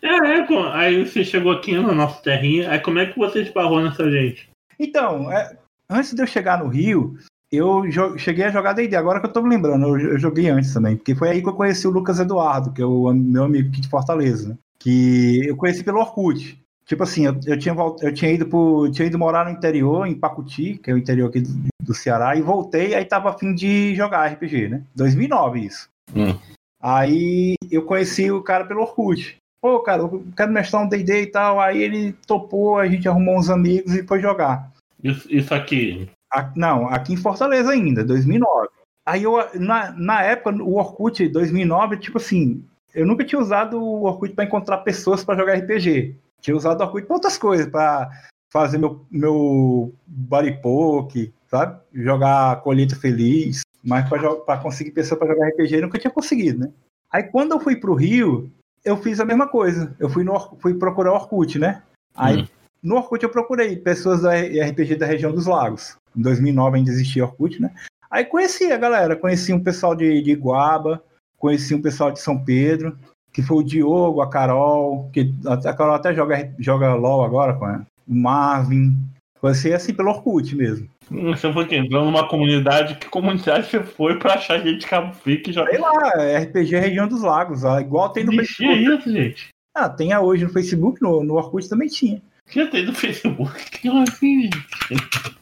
Aí você chegou aqui na nossa terrinha, aí como é que você esbarrou nessa gente? Então, é, antes de eu chegar no Rio, eu cheguei a jogar D&D, agora que eu tô me lembrando, eu, eu, joguei antes também, porque foi aí que eu conheci o Lucas Eduardo, que é o meu amigo aqui de Fortaleza, né? que eu conheci pelo Orkut. Tipo assim, eu, eu, tinha, eu tinha, ido pro, tinha ido morar no interior, em Pacuti, que é o interior aqui do, do Ceará, e voltei, aí tava afim de jogar RPG, né? 2009 isso. Hum. Aí eu conheci o cara pelo Orkut. Pô, cara, eu quero mestrar um D&D e tal. Aí ele topou, a gente arrumou uns amigos e foi jogar. Isso, isso aqui? A, não, aqui em Fortaleza ainda, 2009. Aí eu, na, na época, o Orkut 2009, tipo assim, eu nunca tinha usado o Orkut para encontrar pessoas para jogar RPG. Tinha usado o Orkut para outras coisas, para fazer meu, meu body poke, sabe? Jogar colheita feliz, mas para conseguir pessoa para jogar RPG nunca tinha conseguido, né? Aí quando eu fui pro Rio, eu fiz a mesma coisa. Eu fui, no, fui procurar Orkut, né? Aí hum. no Orkut eu procurei pessoas da RPG da região dos lagos. Em 2009 ainda existia Orkut, né? Aí conheci a galera, conheci um pessoal de, de Iguaba, conheci um pessoal de São Pedro, que foi o Diogo, a Carol, que a Carol até joga, joga LOL agora com o Marvin. Conheci assim pelo Orkut mesmo. Você foi entrando numa comunidade, que comunidade você foi pra achar gente de Cabo Frio que joga? Sei lá, RPG Região dos Lagos, igual tem no Existia Facebook. isso, gente? Ah, tem hoje no Facebook, no, no Orkut também tinha. Já tem no Facebook, *laughs* que assim, gente?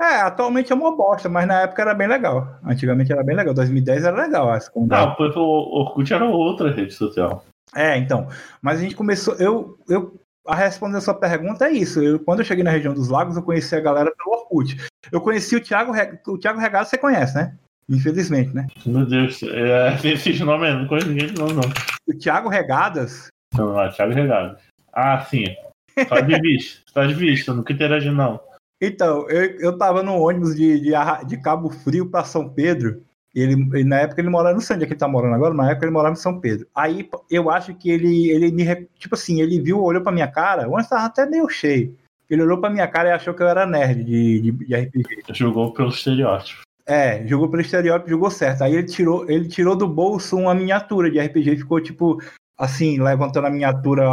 É, atualmente é uma bosta, mas na época era bem legal. Antigamente era bem legal. 2010 era legal essa Não, o Orkut era outra rede social. É, então. Mas a gente começou. Eu, eu a responder a sua pergunta é isso. Eu, quando eu cheguei na região dos lagos, eu conheci a galera pelo Orkut. Eu conheci o Thiago, o Thiago Regado, você conhece, né? Infelizmente, né? Meu Deus, é, *laughs* esses nomes não conheço ninguém não, não. O Thiago Regadas. Não, não, Thiago Regadas. Ah, sim. Só de *laughs* vista. Só de vista, nunca interage não. Então, eu, eu tava no ônibus de, de, de Cabo Frio para São Pedro. Ele, ele, na época ele morava, não sei onde é que ele tá morando agora, na época ele morava em São Pedro. Aí eu acho que ele, ele me, tipo assim, ele viu, olhou pra minha cara, o ônibus tava até meio cheio. Ele olhou pra minha cara e achou que eu era nerd de, de, de RPG. Jogou pelo estereótipo. É, jogou pelo estereótipo, jogou certo. Aí ele tirou, ele tirou do bolso uma miniatura de RPG e ficou, tipo, assim, levantando a miniatura.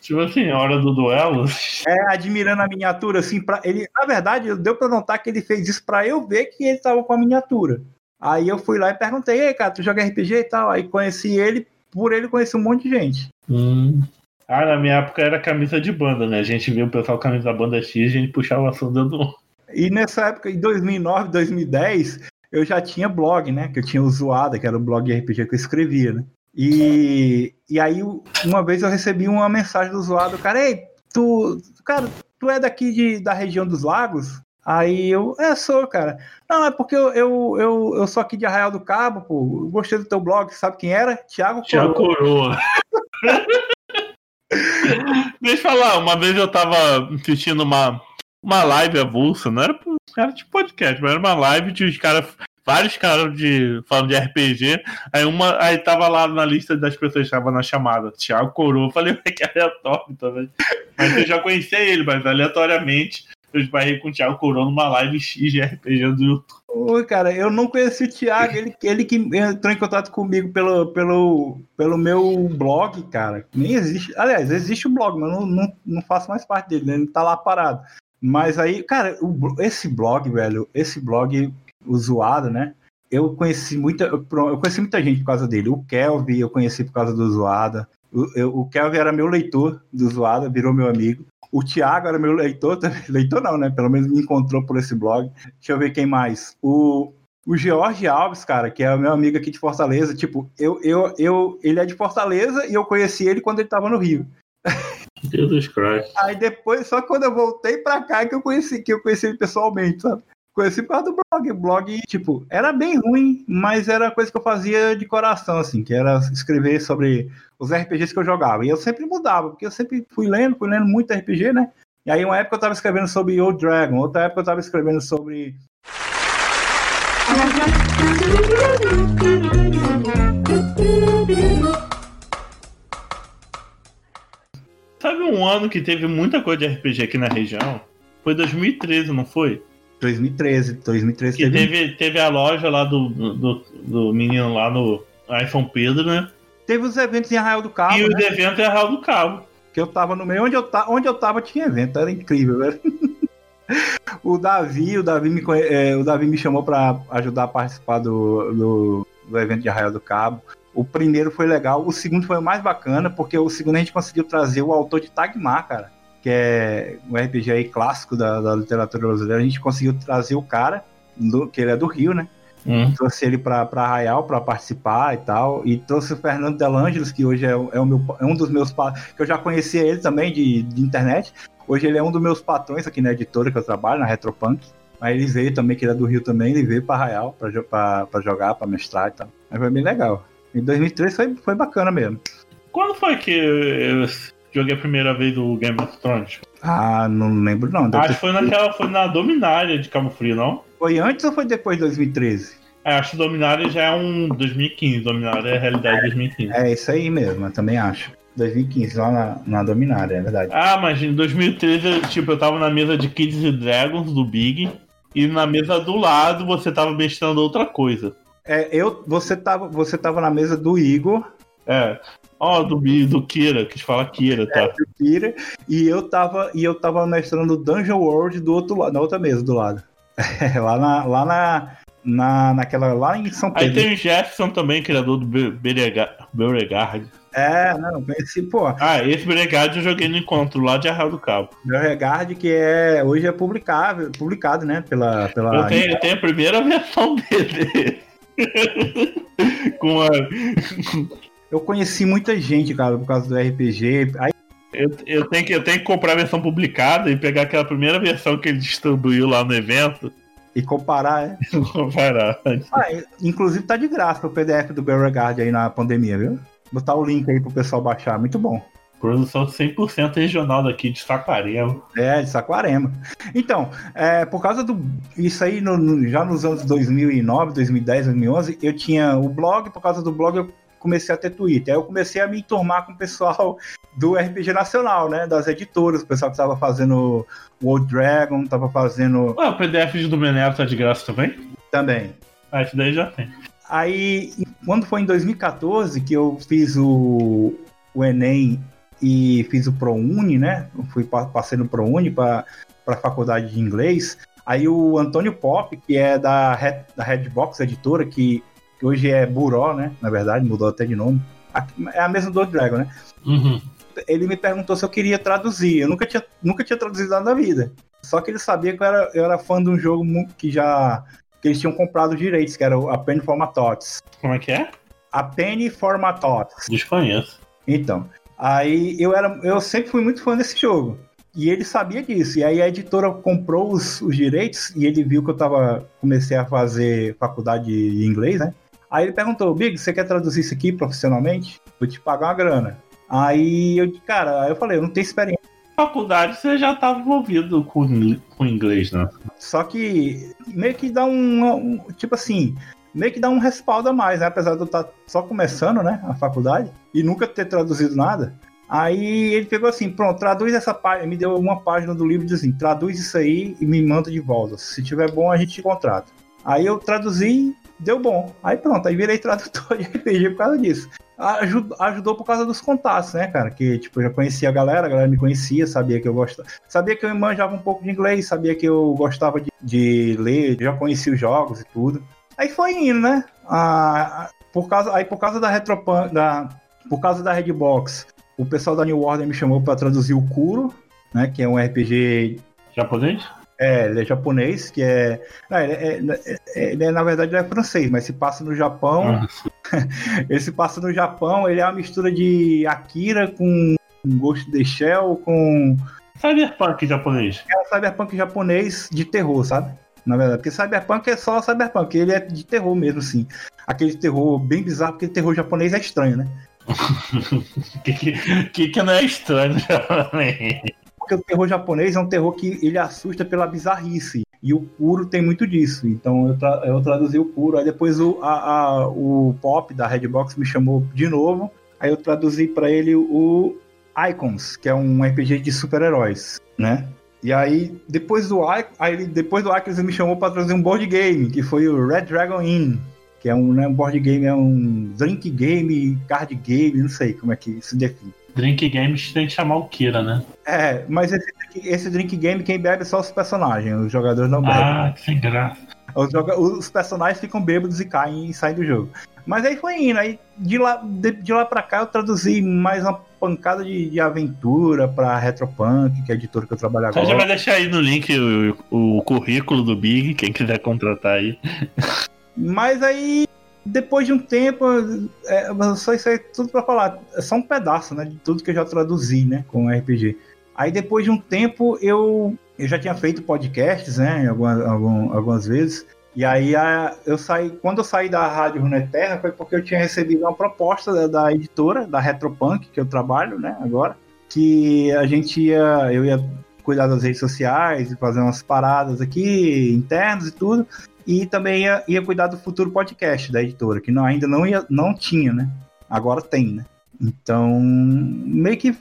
Tipo assim, a hora do duelo. É, admirando a miniatura, assim, pra ele. Na verdade, deu pra notar que ele fez isso pra eu ver que ele tava com a miniatura. Aí eu fui lá e perguntei, ei, cara, tu joga RPG e tal? Aí conheci ele, por ele conheci um monte de gente. Hum. Ah, na minha época era camisa de banda, né? A gente via o pessoal camisa da banda X e a gente puxava o assunto do. E nessa época, em 2009, 2010, eu já tinha blog, né? Que eu tinha o Zoada, que era o blog RPG que eu escrevia, né? E, e aí, uma vez eu recebi uma mensagem do zoado, cara, ei, tu, cara, tu é daqui de, da região dos lagos? Aí eu, é, sou, cara. Não, é porque eu, eu, eu, eu sou aqui de Arraial do Cabo, pô. Eu gostei do teu blog, sabe quem era? Tiago Coroa. Tiago Coroa. *laughs* Deixa eu falar, uma vez eu tava assistindo uma, uma live avulsa, não era, era tipo podcast, mas era uma live de os caras, vários caras de, falando de RPG, aí uma, aí tava lá na lista das pessoas que estavam na chamada, Thiago Coroa, falei, que aleatório também. Mas eu já conhecia ele, mas aleatoriamente eu esbarrei com o Thiago Coroa numa live X de RPG do YouTube. Oi, cara, eu não conheci o Thiago, ele, ele que entrou em contato comigo pelo, pelo, pelo meu blog, cara. Nem existe. Aliás, existe o blog, mas não, não, não faço mais parte dele, né? Ele tá lá parado. Mas aí, cara, o, esse blog, velho, esse blog, zoado, né? Eu conheci muita, eu conheci muita gente por causa dele. O Kelvin eu conheci por causa do Zoada. O, eu, o Kelvin era meu leitor do Zoada, virou meu amigo. O Thiago era meu leitor, *laughs* leitor não, né? Pelo menos me encontrou por esse blog. Deixa eu ver quem mais. O, o George Alves, cara, que é meu amigo aqui de Fortaleza, tipo, eu, eu, eu, ele é de Fortaleza e eu conheci ele quando ele tava no Rio. Jesus Christ. Aí depois, só quando eu voltei pra cá que eu conheci, que eu conheci ele pessoalmente, sabe? Conheci por causa do blog. Blog, tipo, era bem ruim, mas era coisa que eu fazia de coração, assim, que era escrever sobre os RPGs que eu jogava. E eu sempre mudava, porque eu sempre fui lendo, fui lendo muito RPG, né? E aí, uma época eu tava escrevendo sobre Old Dragon, outra época eu tava escrevendo sobre. Sabe um ano que teve muita coisa de RPG aqui na região? Foi 2013, não foi? 2013, 2013 que teve... teve, teve a loja lá do, do, do menino lá no iPhone Pedro, né? Teve os eventos em Arraial do Cabo. E né? os eventos em Arraial do Cabo. Que eu tava no meio, onde eu, ta... onde eu tava tinha evento, era incrível, velho. *laughs* o Davi, o Davi me, é, o Davi me chamou para ajudar a participar do, do, do evento de Arraial do Cabo. O primeiro foi legal, o segundo foi o mais bacana, porque o segundo a gente conseguiu trazer o autor de Tagmar, cara que é um RPG aí clássico da, da literatura brasileira, a gente conseguiu trazer o cara, do, que ele é do Rio, né? Hum. Trouxe ele para Arraial para participar e tal. E trouxe o Fernando Delangelos, que hoje é, é, o meu, é um dos meus. que eu já conhecia ele também de, de internet. Hoje ele é um dos meus patrões aqui na editora que eu trabalho, na Retropunk. Aí ele veio também, que ele é do Rio também, ele veio para Arraial para jogar, para mestrar e tal. Aí foi bem legal. Em 2003 foi, foi bacana mesmo. Quando foi que joguei a primeira vez o Game of Thrones? Ah, não lembro não. Acho que foi naquela, foi na Dominária de Cabo Frio, não? Foi antes ou foi depois de 2013? É, acho que Dominária já é um 2015, Dominária é a realidade de 2015. É isso aí mesmo, eu também acho. 2015, lá na, na Dominária, é verdade. Ah, mas em 2013, tipo, eu tava na mesa de Kids and Dragons do Big, e na mesa do lado você tava mestrando outra coisa. É, eu, você tava, você tava na mesa do Igor. É, Ó, oh, do, do Kira, que fala Kira, tá? É, do Kira, e eu tava, e eu tava mestrando Dungeon World do outro lado, na outra mesa do lado. *laughs* Lá na, lá na, na, naquela, lá em São Pedro. Aí tem o Jefferson também, criador do Beauregard. É, não, conheci, pô. Ah, esse Beauregard eu joguei no encontro lá de Arraio do Cabo. Beauregard, que é, hoje é publicável, publicado, né, pela... pela... Eu tenho, eu tenho a primeira *laughs* versão dele. *laughs* Com a eu conheci muita gente, cara, por causa do RPG. Aí... Eu, eu, tenho que, eu tenho que comprar a versão publicada e pegar aquela primeira versão que ele distribuiu lá no evento. E comparar, é? *laughs* comparar. Ah, inclusive tá de graça o PDF do Beauregard aí na pandemia, viu? Botar o link aí pro pessoal baixar, muito bom. Produção 100% regional daqui de Saquarema. É, de Saquarema. Então, é, por causa do. Isso aí, no, no, já nos anos 2009, 2010, 2011, eu tinha o blog, por causa do blog eu comecei a ter Twitter. Aí eu comecei a me enturmar com o pessoal *laughs* do RPG Nacional, né? Das editoras, o pessoal que estava fazendo o Old Dragon, estava fazendo. Ué, o PDF do Menero tá de graça também? Também. Ah, isso daí já tem. Aí, quando foi em 2014 que eu fiz o, o Enem e fiz o ProUni, né? Eu fui passei no ProUni para a faculdade de inglês. Aí o Antônio Pop, que é da, Red, da Redbox Editora, que hoje é Buró, né? Na verdade, mudou até de nome. É a mesma do Dragon, né? Uhum. Ele me perguntou se eu queria traduzir. Eu nunca tinha, nunca tinha traduzido nada na vida. Só que ele sabia que eu era, eu era fã de um jogo que já. que eles tinham comprado direitos, que era a Penny Formatotes. Como é que é? A Penny Formatotes. Desconheço. Então. Aí eu era. Eu sempre fui muito fã desse jogo. E ele sabia disso. E aí a editora comprou os, os direitos e ele viu que eu tava. Comecei a fazer faculdade de inglês, né? Aí ele perguntou, Big, você quer traduzir isso aqui profissionalmente? Vou te pagar uma grana. Aí eu, cara, aí eu falei, eu não tenho experiência. Faculdade você já estava envolvido com, com inglês, né? Só que meio que dá um, um, Tipo assim, meio que dá um respaldo a mais, né? Apesar de eu estar tá só começando, né? A faculdade e nunca ter traduzido nada. Aí ele pegou assim, pronto, traduz essa página, me deu uma página do livro e disse assim, traduz isso aí e me manda de volta. Se tiver bom, a gente te contrata. Aí eu traduzi, deu bom. Aí pronto, aí virei tradutor *laughs* de RPG por causa disso. Ajudou, ajudou por causa dos contatos, né, cara? Que, tipo, eu já conhecia a galera, a galera me conhecia, sabia que eu gostava. Sabia que eu manjava um pouco de inglês, sabia que eu gostava de, de ler, já conhecia os jogos e tudo. Aí foi indo, né? Ah, por causa, aí por causa da Retropan, da, por causa da Redbox, o pessoal da New Order me chamou para traduzir o Kuro, né? Que é um RPG japonês. É, ele é japonês, que é. Não, ele, é, é, ele é, na verdade, ele é francês, mas se passa no Japão. Ah. *laughs* ele se passa no Japão, ele é uma mistura de Akira com Ghost de Shell, com. Cyberpunk japonês. É um cyberpunk japonês de terror, sabe? Na verdade, porque cyberpunk é só cyberpunk, ele é de terror mesmo, assim. Aquele terror bem bizarro, porque terror japonês é estranho, né? *laughs* que, que, que não é estranho japonês? *laughs* porque o terror japonês é um terror que ele assusta pela bizarrice. E o puro tem muito disso. Então eu, tra eu traduzi o puro. Aí depois o, a, a, o pop da Redbox me chamou de novo. Aí eu traduzi para ele o Icons, que é um RPG de super-heróis, né? E aí, depois do, aí, depois do Icons, ele me chamou para trazer um board game, que foi o Red Dragon Inn, que é um, né, board game, é um drink game, card game, não sei como é que se define. Drink Games tem que chamar o Kira, né? É, mas esse, esse Drink Game quem bebe é só os personagens, os jogadores não bebem. Ah, que sem graça. Os, os, personagens ficam bêbados e caem e saem do jogo. Mas aí foi indo, aí de lá, de, de lá pra cá eu traduzi mais uma pancada de, de aventura pra Retropunk, que é a editora que eu trabalho agora. Você já vai deixar aí no link o, o currículo do Big, quem quiser contratar aí. Mas aí depois de um tempo, é, só isso aí tudo para falar, é só um pedaço, né, de tudo que eu já traduzi, né, com RPG. Aí depois de um tempo eu, eu já tinha feito podcasts, né, algumas, algumas vezes. E aí a, eu saí, quando eu saí da Rádio Runeterra foi porque eu tinha recebido uma proposta da, da, editora, da Retropunk, que eu trabalho, né, agora, que a gente ia, eu ia cuidar das redes sociais e fazer umas paradas aqui internas e tudo e também ia, ia cuidar do futuro podcast da editora, que não, ainda não, ia, não tinha, né? Agora tem, né? Então, meio que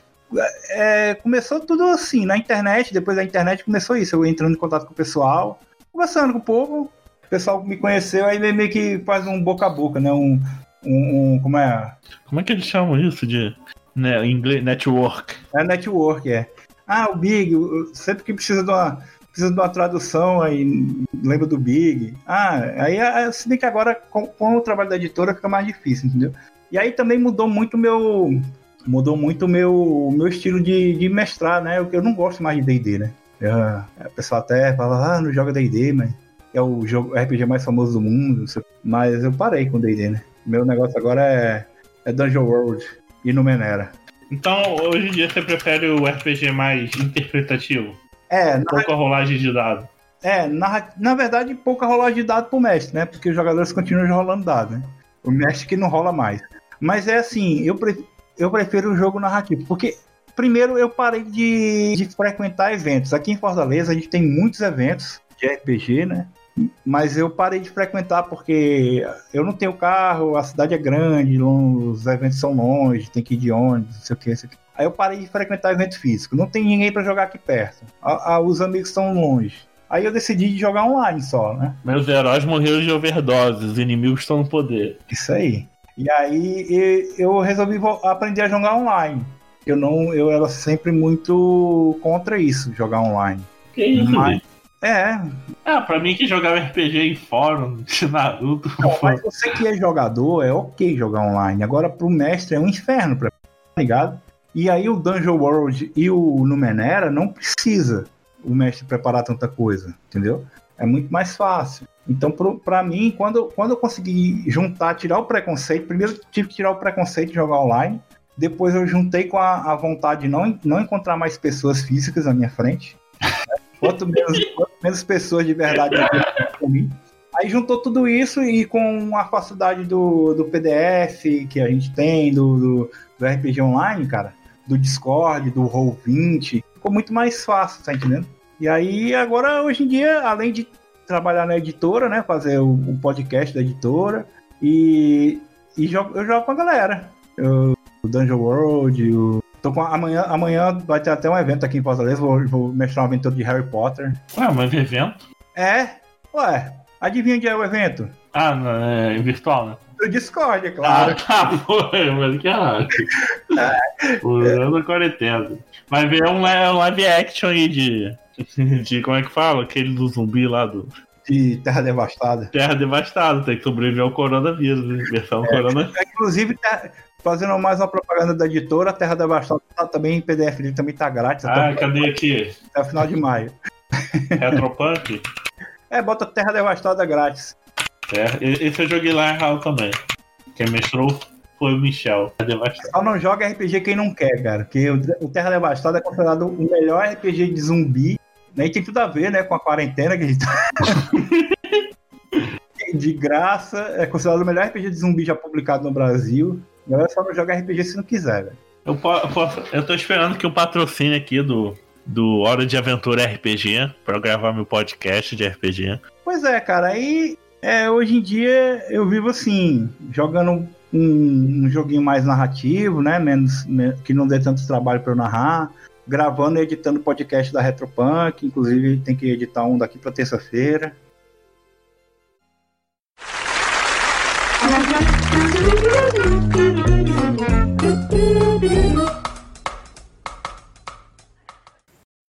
é, começou tudo assim, na internet, depois da internet começou isso, eu entrando em contato com o pessoal, conversando com o povo, o pessoal me conheceu, aí meio que faz um boca a boca, né? Um, um, um como é? Como é que eles chamam isso de né, inglês, network? É network, é. Ah, o Big, sempre que precisa de uma precisa de uma tradução, aí lembra do Big. Ah, aí se bem que agora com, com, o trabalho da editora fica mais difícil, entendeu? E aí também mudou muito meu mudou muito meu meu estilo de, de mestrar, né? Eu, eu não gosto mais de D&D, né? Eu, a pessoa até fala, ah, não joga D&D, mas é o jogo RPG mais famoso do mundo, mas eu parei com D&D, né? Meu negócio agora é, é Dungeon World e Numenera. Então, hoje em dia você prefere o RPG mais interpretativo? É, pouca na... rolagem de dado. É, na, na verdade, pouca rolagem de dado pro mestre, né? Porque os jogadores continuam rolando dado, né? O mestre que não rola mais. Mas é assim, eu, pre... eu prefiro o jogo narrativo, porque primeiro eu parei de, de frequentar eventos. Aqui em Fortaleza a gente tem muitos eventos de RPG, né? Mas eu parei de frequentar porque eu não tenho carro, a cidade é grande, os eventos são longe, tem que ir de ônibus, não sei o que, não sei o que. Aí eu parei de frequentar evento físico. Não tem ninguém para jogar aqui perto. A, a, os amigos estão longe. Aí eu decidi jogar online só, né? Meus heróis morreram de overdose, os inimigos estão no poder. Isso aí. E aí eu resolvi aprender a jogar online. Eu não, eu era sempre muito contra isso, jogar online. Que isso, Mas, é. Ah, pra mim que jogava RPG em fórum, de Naruto. Não, mas você que é jogador, é ok jogar online. Agora pro mestre é um inferno, pra tá ligado? E aí o Dungeon World e o Numenera não precisa o mestre preparar tanta coisa, entendeu? É muito mais fácil. Então, para mim, quando, quando eu consegui juntar, tirar o preconceito, primeiro tive que tirar o preconceito de jogar online, Depois eu juntei com a, a vontade de não, não encontrar mais pessoas físicas na minha frente. *laughs* Quanto menos, quanto menos pessoas de verdade pra mim. Aí juntou tudo isso e com a facilidade do, do PDF que a gente tem, do, do, do RPG Online, cara, do Discord, do Roll20, ficou muito mais fácil, tá entendendo? E aí, agora, hoje em dia, além de trabalhar na editora, né, fazer o, o podcast da editora, e, e jogo, eu jogo com a galera. Eu, o Dungeon World, o Tô com, amanhã, amanhã vai ter até um evento aqui em Fortaleza, vou, vou mestrar uma aventura de Harry Potter. Ué, mas evento? É, ué, adivinha onde é o evento? Ah, não, é virtual, né? Do Discord, é claro. Ah, tá, pô, mas que raro. Usando a quarentena. Vai ver um live action aí de, de. Como é que fala? Aquele do zumbi lá do. De Terra Devastada. Terra Devastada, tem que sobreviver ao coronavírus, né? Versão é, corona. É, inclusive, fazendo mais uma propaganda da editora, a Terra Devastada tá também em PDF, ele também tá grátis. Ah, cadê aqui? Até o final de maio. Retropunk? *laughs* é, bota Terra Devastada grátis. É, esse eu joguei lá errado também. Quem mestrou foi o Michel. Só não joga RPG quem não quer, cara. Porque o Terra Devastada é considerado o melhor RPG de zumbi. Nem tem tudo a ver, né, com a quarentena que a gente tá. *laughs* de graça, é considerado o melhor RPG de zumbi já publicado no Brasil. Agora só não joga RPG se não quiser, velho. Eu, posso, eu tô esperando que o patrocínio aqui do, do Hora de Aventura RPG para gravar meu podcast de RPG. Pois é, cara. Aí é, hoje em dia eu vivo assim, jogando um, um joguinho mais narrativo, né? Menos, que não dê tanto trabalho para eu narrar. Gravando e editando podcast da Retropunk. Inclusive tem que editar um daqui para terça-feira.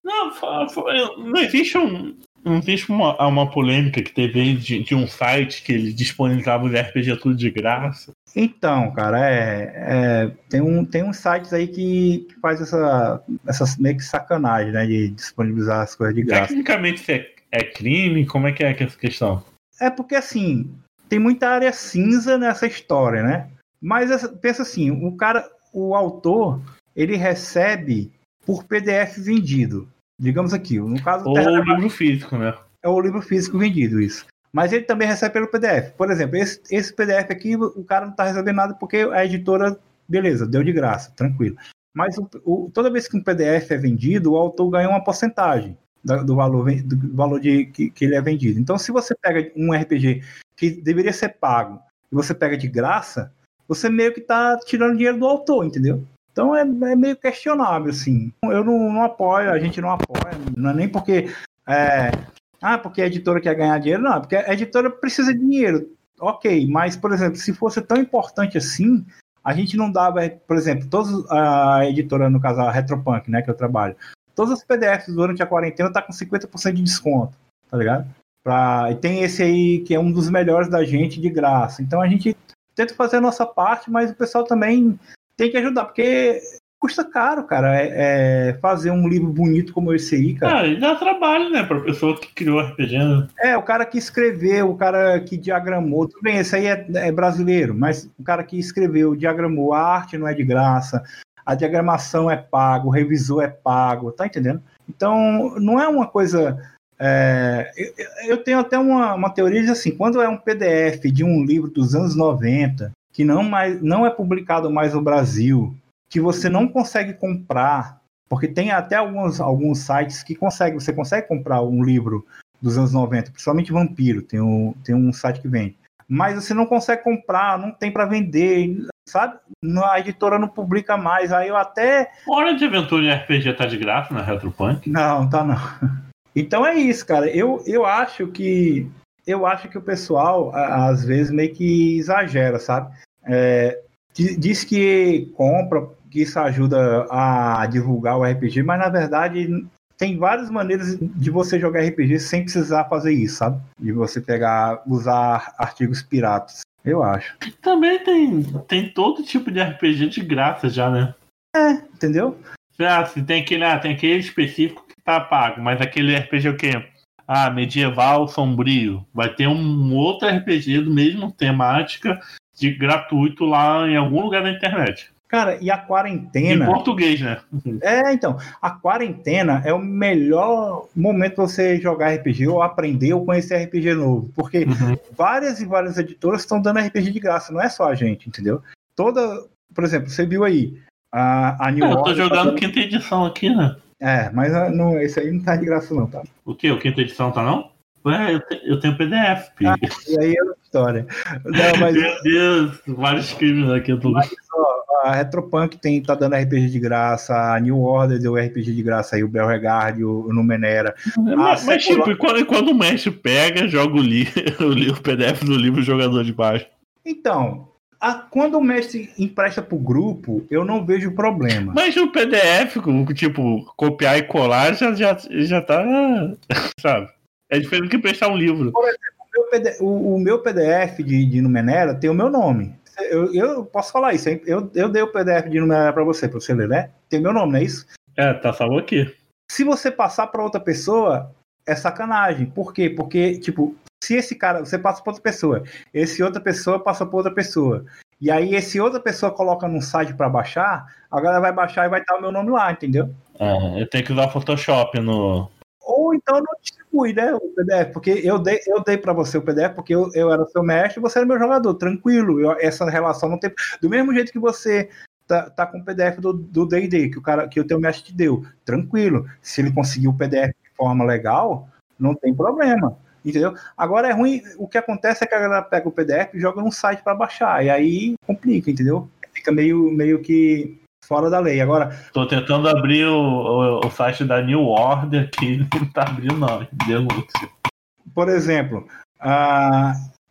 Não, não existe um. Não existe uma, uma polêmica que teve de, de um site que ele disponibilizava os RPG tudo de graça? Então, cara, é, é, tem, um, tem uns sites aí que faz essa, essa meio que sacanagem, né? De disponibilizar as coisas de graça. Tecnicamente é, é crime? Como é que é essa questão? É porque assim, tem muita área cinza nessa história, né? Mas pensa assim, o cara, o autor, ele recebe por PDF vendido digamos aqui, no caso Ou o livro físico, né? É o livro físico vendido, isso. Mas ele também recebe pelo PDF. Por exemplo, esse, esse PDF aqui, o cara não está recebendo nada porque a editora, beleza, deu de graça, tranquilo. Mas o, o, toda vez que um PDF é vendido, o autor ganha uma porcentagem do, do valor, do valor de, que, que ele é vendido. Então, se você pega um RPG que deveria ser pago e você pega de graça, você meio que está tirando dinheiro do autor, entendeu? Então é, é meio questionável, assim. Eu não, não, apoio, a gente não apoia, não é nem porque. É, ah, porque a editora quer ganhar dinheiro, não, porque a editora precisa de dinheiro. Ok, mas, por exemplo, se fosse tão importante assim, a gente não dava, por exemplo, todos a editora, no caso, a Retropunk, né, que eu trabalho, todos os PDFs durante a quarentena tá com 50% de desconto, tá ligado? Pra, e tem esse aí que é um dos melhores da gente de graça. Então a gente tenta fazer a nossa parte, mas o pessoal também tem que ajudar, porque custa caro, cara, é, é, fazer um livro bonito como esse aí, cara. Ah, e dá trabalho, né, pra pessoa que criou RPG. Né? É, o cara que escreveu, o cara que diagramou, tudo bem, esse aí é, é, brasileiro, mas o cara que escreveu, diagramou, a arte não é de graça, a diagramação é pago, o revisor é pago, tá entendendo? Então, não é uma coisa... É, eu, eu, tenho até uma, uma teoria de assim, quando é um PDF de um livro dos anos 90, que não, mais, não é publicado mais no Brasil, que você não consegue comprar, porque tem até alguns, alguns sites que consegue, você consegue comprar um livro dos anos 90, principalmente Vampiro, tem um, tem um site que vende. Mas você não consegue comprar, não tem para vender, sabe? A editora não publica mais. Aí eu até. Hora de Aventura em RPG tá de graça na Retropunk? Não, tá não. *laughs* Então é isso, cara. Eu, eu acho que eu acho que o pessoal, às vezes, meio que exagera, sabe? É, diz que compra, que isso ajuda a divulgar o RPG, mas na verdade tem várias maneiras de você jogar RPG sem precisar fazer isso, sabe? De você pegar, usar artigos piratas, eu acho. Também tem, tem todo tipo de RPG de graça já, né? É, entendeu? Ah, tem aquele, ah, tem aquele específico que tá pago, mas aquele RPG o quê? Ah, medieval sombrio. Vai ter um outro RPG do mesmo temática de gratuito lá em algum lugar da internet. Cara, e a quarentena. Em português, né? É, então. A quarentena é o melhor momento pra você jogar RPG ou aprender ou conhecer RPG novo. Porque Uhum. várias e várias editoras estão dando RPG de graça, não é só a gente, entendeu? Toda. Por exemplo, você viu aí. A, a New É, eu tô Order tá jogando dando- quinta edição aqui, né? É, mas ah, não, esse aí não tá de graça, não, tá? O quê? O quinta edição tá não? Ué, eu, te- eu tenho PDF. Ah. E aí é história. Não, *laughs* mas Meu Deus, vários crimes aqui. Eu tô... ó, a Retropunk tem, tá dando RPG de graça, a New Order deu RPG de graça aí, o Belregard, o, o Numenera. mas, mas, secular- tipo, quando, quando o mestre pega, joga o, li *laughs* o, PDF do livro, jogador de baixo. Então, a- quando o mestre empresta pro grupo, eu não vejo problema. Mas o PDF, tipo, copiar e colar já, já, já tá. *laughs* Sabe? É diferente do que prestar um livro. O meu PD o, o meu PDF de, de Numenera tem o meu nome. Eu, eu posso falar isso, hein? eu, eu dei o PDF de Numenera pra você, pra você ler, né? Tem meu nome, não é isso? É, tá salvo aqui. Se você passar pra outra pessoa, é sacanagem. Por quê? Porque, tipo, se esse cara, você passa pra outra pessoa, esse outra pessoa passa pra outra pessoa, e aí esse outra pessoa coloca num site pra baixar, a galera vai baixar e vai estar o meu nome lá, entendeu? É, eu tenho que usar Photoshop no. Ou então não distribui, né, o PDF, porque eu dei, eu dei para você o PDF porque eu, eu era seu mestre e você era meu jogador, tranquilo. Eu- essa relação não tem. Do mesmo jeito que você tá, tá com o PDF do D&D, que o cara, que o teu mestre te deu, tranquilo. Se ele conseguiu o PDF de forma legal, não tem problema. Entendeu? Agora é ruim, o que acontece é que a galera pega o PDF e joga num site para baixar, e aí complica, entendeu? Fica meio, meio que fora da lei. Agora, Tô tentando abrir o, o, o site da New Order aqui, *laughs* não tá abrindo, não. Por exemplo,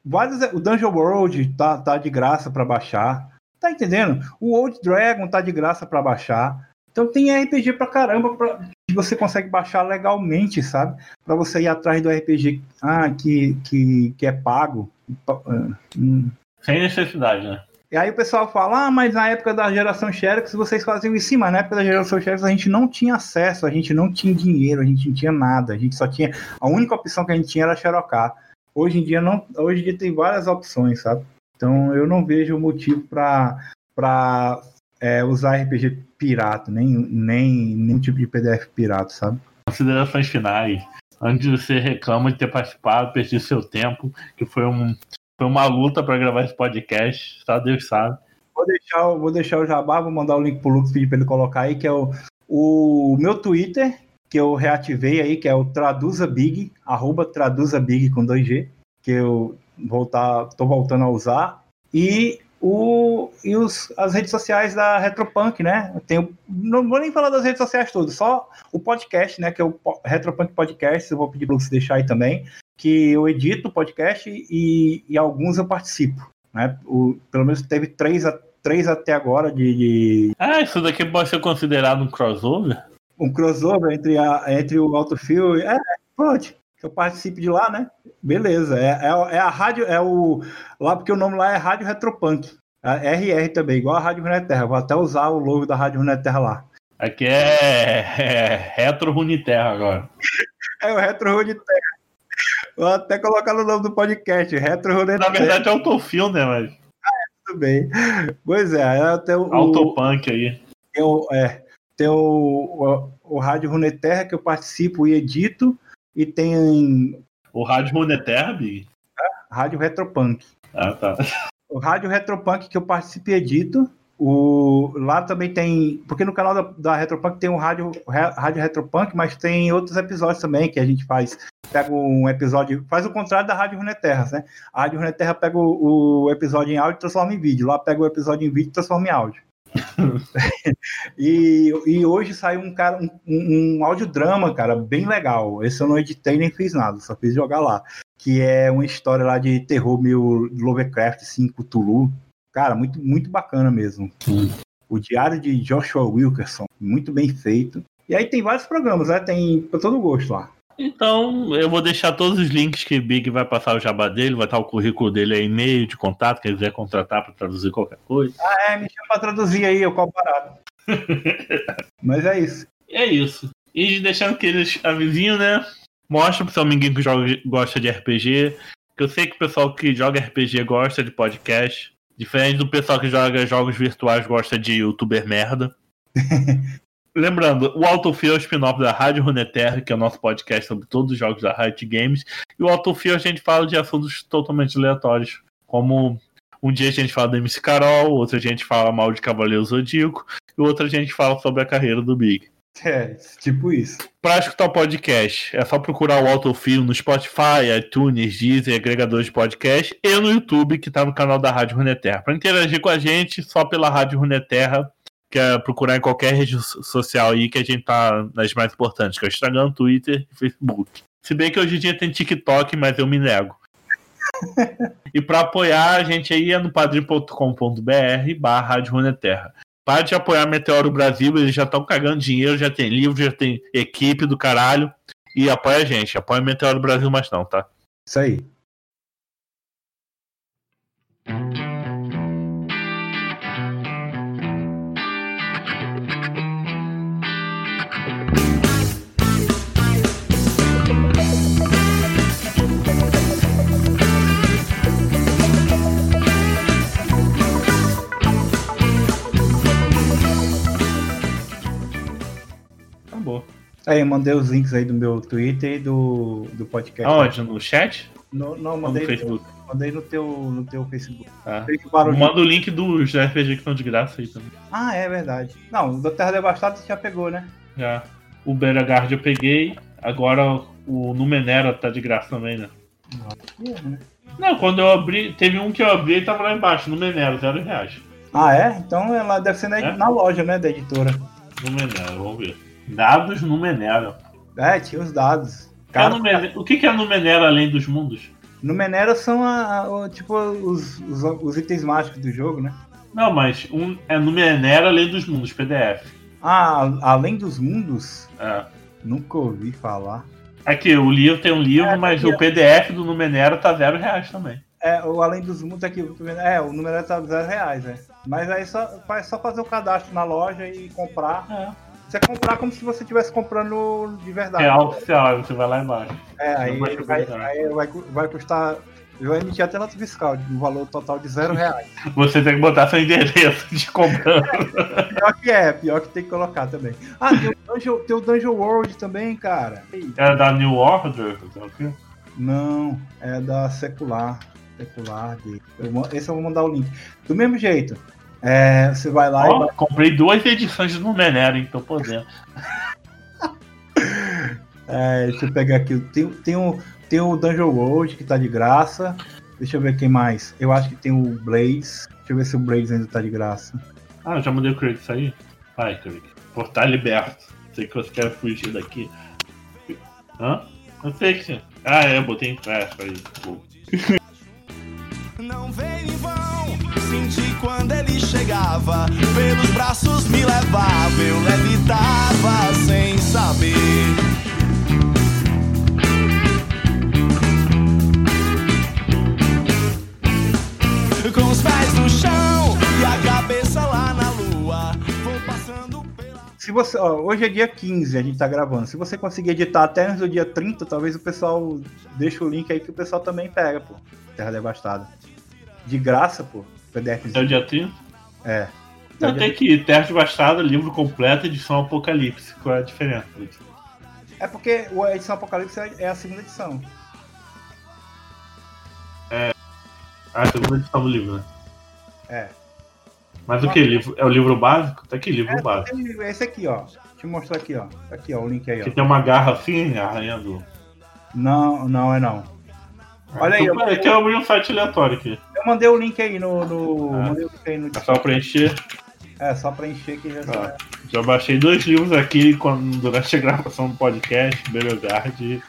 vários, o Dungeon World tá, tá de graça para baixar. Tá entendendo? O Old Dragon tá de graça para baixar. Então tem RPG pra caramba pra, que você consegue baixar legalmente, sabe? Pra você ir atrás do RPG ah, que, que, que é pago. Pa- ah, hum. Sem necessidade, né? E aí o pessoal fala, ah, mas na época da geração Xerox vocês faziam isso. Sim, mas na época da geração Xerox a gente não tinha acesso, a gente não tinha dinheiro, a gente não tinha nada. A gente só tinha... A única opção que a gente tinha era xerocar. Hoje em dia não... Hoje em dia tem várias opções, sabe? Então eu não vejo motivo pra, pra é, usar RPG pirata, nem, nem nenhum tipo de PDF pirata, sabe? Considerações finais. Antes você reclama de ter participado, perdi seu tempo, que foi, um, foi uma luta para gravar esse podcast, só Deus sabe. Vou deixar, o- vou deixar o jabá, vou mandar o link pro Lucas pedir pra ele colocar aí, que é o, o meu Twitter, que eu reativei aí, que é o TraduzaBig, arroba TraduzaBig com 2G, que eu voltar, tô voltando a usar. E, o, e os, as redes sociais da Retropunk, né? Tenho, não vou nem falar das redes sociais todas, só o podcast, né? Que é o Retropunk Podcast, eu vou pedir para você deixar aí também, que eu edito o podcast e, e alguns eu participo. Né? O, pelo menos teve três, a- três até agora de, de Ah, isso daqui pode ser considerado um crossover? um crossover entre, a, entre o Autofill e. É, pode. Eu participe de lá, né? Beleza. É, é, é a rádio, é o. Lá, porque o nome lá é Rádio Retropunk. É RR também, igual a Rádio Runeterra. Vou até usar o logo da Rádio Runeterra lá. Aqui é, é Retro Runiterra agora. É o Retro Runeterra. Vou até colocar no nome do podcast, Retro Runeterra. Na verdade é Autofil, né? Mas Tudo bem. Pois é, é até o. Autopunk aí. Tem o, é, tem o, o, o Rádio Runeterra que eu participo e edito. E tem O Rádio Runeterra, Big? Rádio Retropunk. Ah, tá. O Rádio Retropunk que eu participo e edito. O, lá também tem. Porque no canal da, da Retropunk tem o Rádio, Rádio Retropunk, mas tem outros episódios também que a gente faz. Pega um episódio. Faz o contrário da Rádio Runeterra, né? A Rádio Runeterra pega o, o episódio em áudio e transforma em vídeo. Lá pega o episódio em vídeo e transforma em áudio. E, e hoje saiu um cara um, um, audiodrama, cara, bem legal. Esse eu não editei nem fiz nada, só fiz jogar lá. Que é uma história lá de terror meio Lovecraft, assim, Cthulhu. Cara, muito, muito bacana mesmo. Hum. O Diário de Joshua Wilkerson, muito bem feito. E aí tem vários programas, né? Tem pra todo gosto lá. Então, eu vou deixar todos os links que o Big vai passar o jabá dele, vai estar o currículo dele aí, e-mail de contato, quem quiser contratar para traduzir qualquer coisa. Ah, é, me chama pra traduzir aí, eu cobro barato. *laughs* Mas é isso. É isso. E deixando aqueles avisinhos, né? Mostra pro seu amiguinho que joga, gosta de RPG. Que eu sei que o pessoal que joga RPG gosta de podcast, Diferente do pessoal que joga jogos virtuais gosta de youtuber merda. *laughs* Lembrando, o Autofill é o spin-off da Rádio Runeterra, que é o nosso podcast sobre todos os jogos da Riot Games. E o Autofill a gente fala de assuntos totalmente aleatórios, como um dia a gente fala da MC Carol, outro a gente fala mal de Cavaleiro Zodíaco, e outro a gente fala sobre a carreira do Big. É, tipo isso. Para escutar o podcast, é só procurar o Autofill no Spotify, iTunes, Deezer, agregadores de podcast e no YouTube, que está no canal da Rádio Runeterra. Para interagir com a gente, só pela Rádio Runeterra, que é procurar em qualquer rede social aí, que a gente tá nas mais importantes, que é o Instagram, Twitter e Facebook. Se bem que hoje em dia tem TikTok, mas eu me nego. e para apoiar a gente aí é no padrim.com.br barra Rádio Runeterra. Para de apoiar Meteoro Brasil, eles já estão cagando dinheiro, já tem livro, já tem equipe do caralho. E apoia a gente, apoia Meteoro Brasil, mas não, tá? Isso aí. Aí, eu mandei os links aí do meu Twitter e do, do podcast. Aonde? No chat? No, não, Ou no mandei, Facebook? mandei no teu, no teu Facebook. Barulho. Manda o link dos RPG que estão de graça aí também. Ah, é verdade. Não, o da Terra Devastada você já pegou, né? Já. O Beragard eu peguei. Agora o Numenera tá de graça também, né? É, né? Não, quando eu abri, teve um que eu abri e tava lá embaixo, Numenera, zero reais. Ah, é? Então ela deve ser na, É? na loja, né, da editora. Numenera, vamos ver. Dados Numenera. É, tinha os dados. É Cara, Numenera- O que que é Numenera além dos mundos? Numenera são a, a- tipo os, os, os itens mágicos do jogo, né? Não, mas um é Numenera além dos mundos, PDF. Ah, além dos mundos, É. nunca ouvi falar. Aqui, o livro tem um livro, É, mas aqui, o PDF do Numenera tá zero reais também. É, o além dos mundos aqui, é, o Numenera tá zero reais, é. Mas aí só, só fazer o cadastro na loja e comprar. É. Você comprar como se você estivesse comprando de verdade. Real oficial, você vai lá embaixo. É, aí, vai aí vai, vai custar. Vai emitir até nota fiscal, de um valor total de zero reais. *laughs* Você tem que botar seu endereço de comprando. *laughs* pior que é, pior que tem que colocar também. Ah, tem o Dungeon, tem o Dungeon World também, cara. É da New Order? Não, é da secular. Secular. De... eu esse eu vou mandar o link. Do mesmo jeito. É, você vai lá e Ó, vai- comprei duas edições do Numenera, então podendo. *laughs* É, deixa eu pegar aqui. Tem, tem, o, tem o Dungeon World que tá de graça. Deixa eu ver quem mais. Eu acho que tem o Blaze. Deixa eu ver se o Blaze ainda tá de graça. Ah, já mandei o Craig sair? Vai, Craig. Portal liberto. Sei que você quer fugir daqui. Hã? Não sei que. Ah, é, botei em. Pô. Não veio em vão, senti quando ele chegava, pelos braços me levava, eu levitava sem saber. Com os pés no chão e a cabeça lá na lua, vou passando pela. Se você, ó, hoje é dia 15, a gente tá gravando. Se você conseguir editar até antes do dia 30, talvez o pessoal deixa o link aí que o pessoal também pega, pô. Terra Devastada. De graça, pô. PDF. É o dia 30? É. Não, tem que ir. Terra Devastada, livro completo, edição Apocalipse. Qual é a diferença? É porque a edição Apocalipse é- é a segunda edição. Ah, a segunda edição do livro, né? É. Mas o que? Livro, é o livro básico? Tá aqui, livro É, básico. tem esse aqui, ó. Deixa eu mostrar aqui, ó. Tá Aqui, ó, o link aí, ó. Que tem uma garra assim, arranhando. Não, não é não. Olha aí, então, eu- peraí, que eu abri um site aleatório aqui. Eu mandei o link aí no. no Ah. Mandei o link aí no É só preencher. É, só preencher que já Ah, já baixei dois livros aqui quando, durante a gravação do podcast, Belogard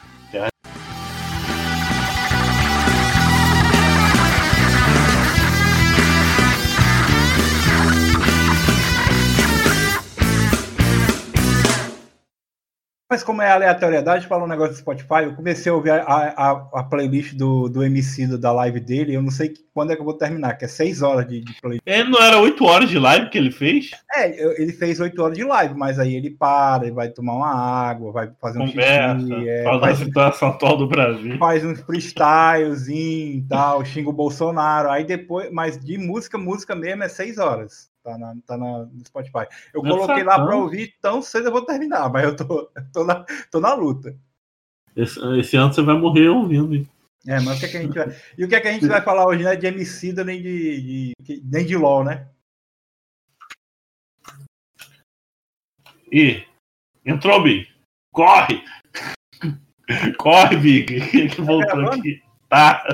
Mas como é aleatoriedade, falar um negócio do Spotify, eu comecei a ouvir a, a, a playlist do, do MC da live dele, eu não sei quando é que eu vou terminar, que é seis horas de, de playlist. Ele não era oito horas de live que ele fez? É, ele fez oito horas de live, mas aí ele para, ele vai tomar uma água, vai fazer um Conversa, xixi, é, faz a situação atual do Brasil. Faz uns freestylezinho e tal, xinga o Bolsonaro, aí depois, mas de música, música mesmo é seis horas. Tá, na, tá na, no Spotify. Eu Meu coloquei lá para ouvir, tão cedo eu vou terminar, mas eu tô, *laughs* tô, na, tô na luta. Esse, esse, ano você vai morrer ouvindo. É, mas o que, é que a gente vai. E o que é que a gente vai falar hoje, né? De Emicida nem de, de, nem de LOL, né? E entrou, Big. Corre! *laughs* Corre, Big! *laughs* Que voltou tá aqui. Tá.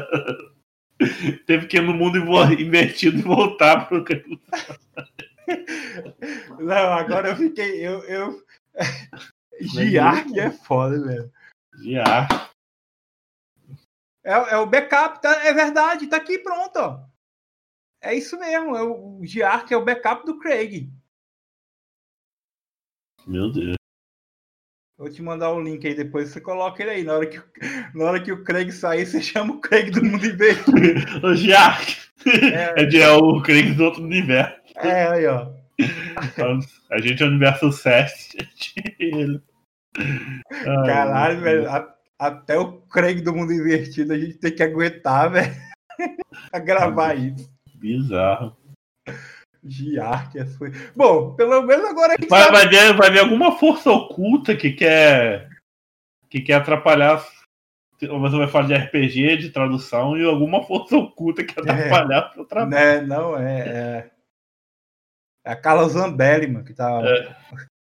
*laughs* Teve que ir no mundo *laughs* invertido e voltar pro. *laughs* Não, agora eu fiquei. Eu, eu... Giark é foda, velho. Giark. É, é o backup, tá, é verdade, tá aqui pronto. Ó. É isso mesmo, é o Giark é o backup do Craig. Meu Deus. Vou te mandar o link aí depois, você coloca ele aí. Na hora que, na hora que o Craig sair, você chama o Craig do mundo invertido. o *laughs* Jack! É, é, é o Craig do outro universo. É, aí, ó. A gente é o universo 7. *laughs* Caralho, velho. A, até o Craig do mundo invertido a gente tem que aguentar, *laughs* velho. a gravar isso. Bizarro. Giarquias foi. Bom, pelo menos agora a gente vai, sabe... vai, ver, vai ver alguma força oculta que quer que quer atrapalhar. Você vai falar de RPG, de tradução, e alguma força oculta que quer é. atrapalhar é, o trabalho. Né, não, é, é. É a Carla Zambelli, mano, que tá. É.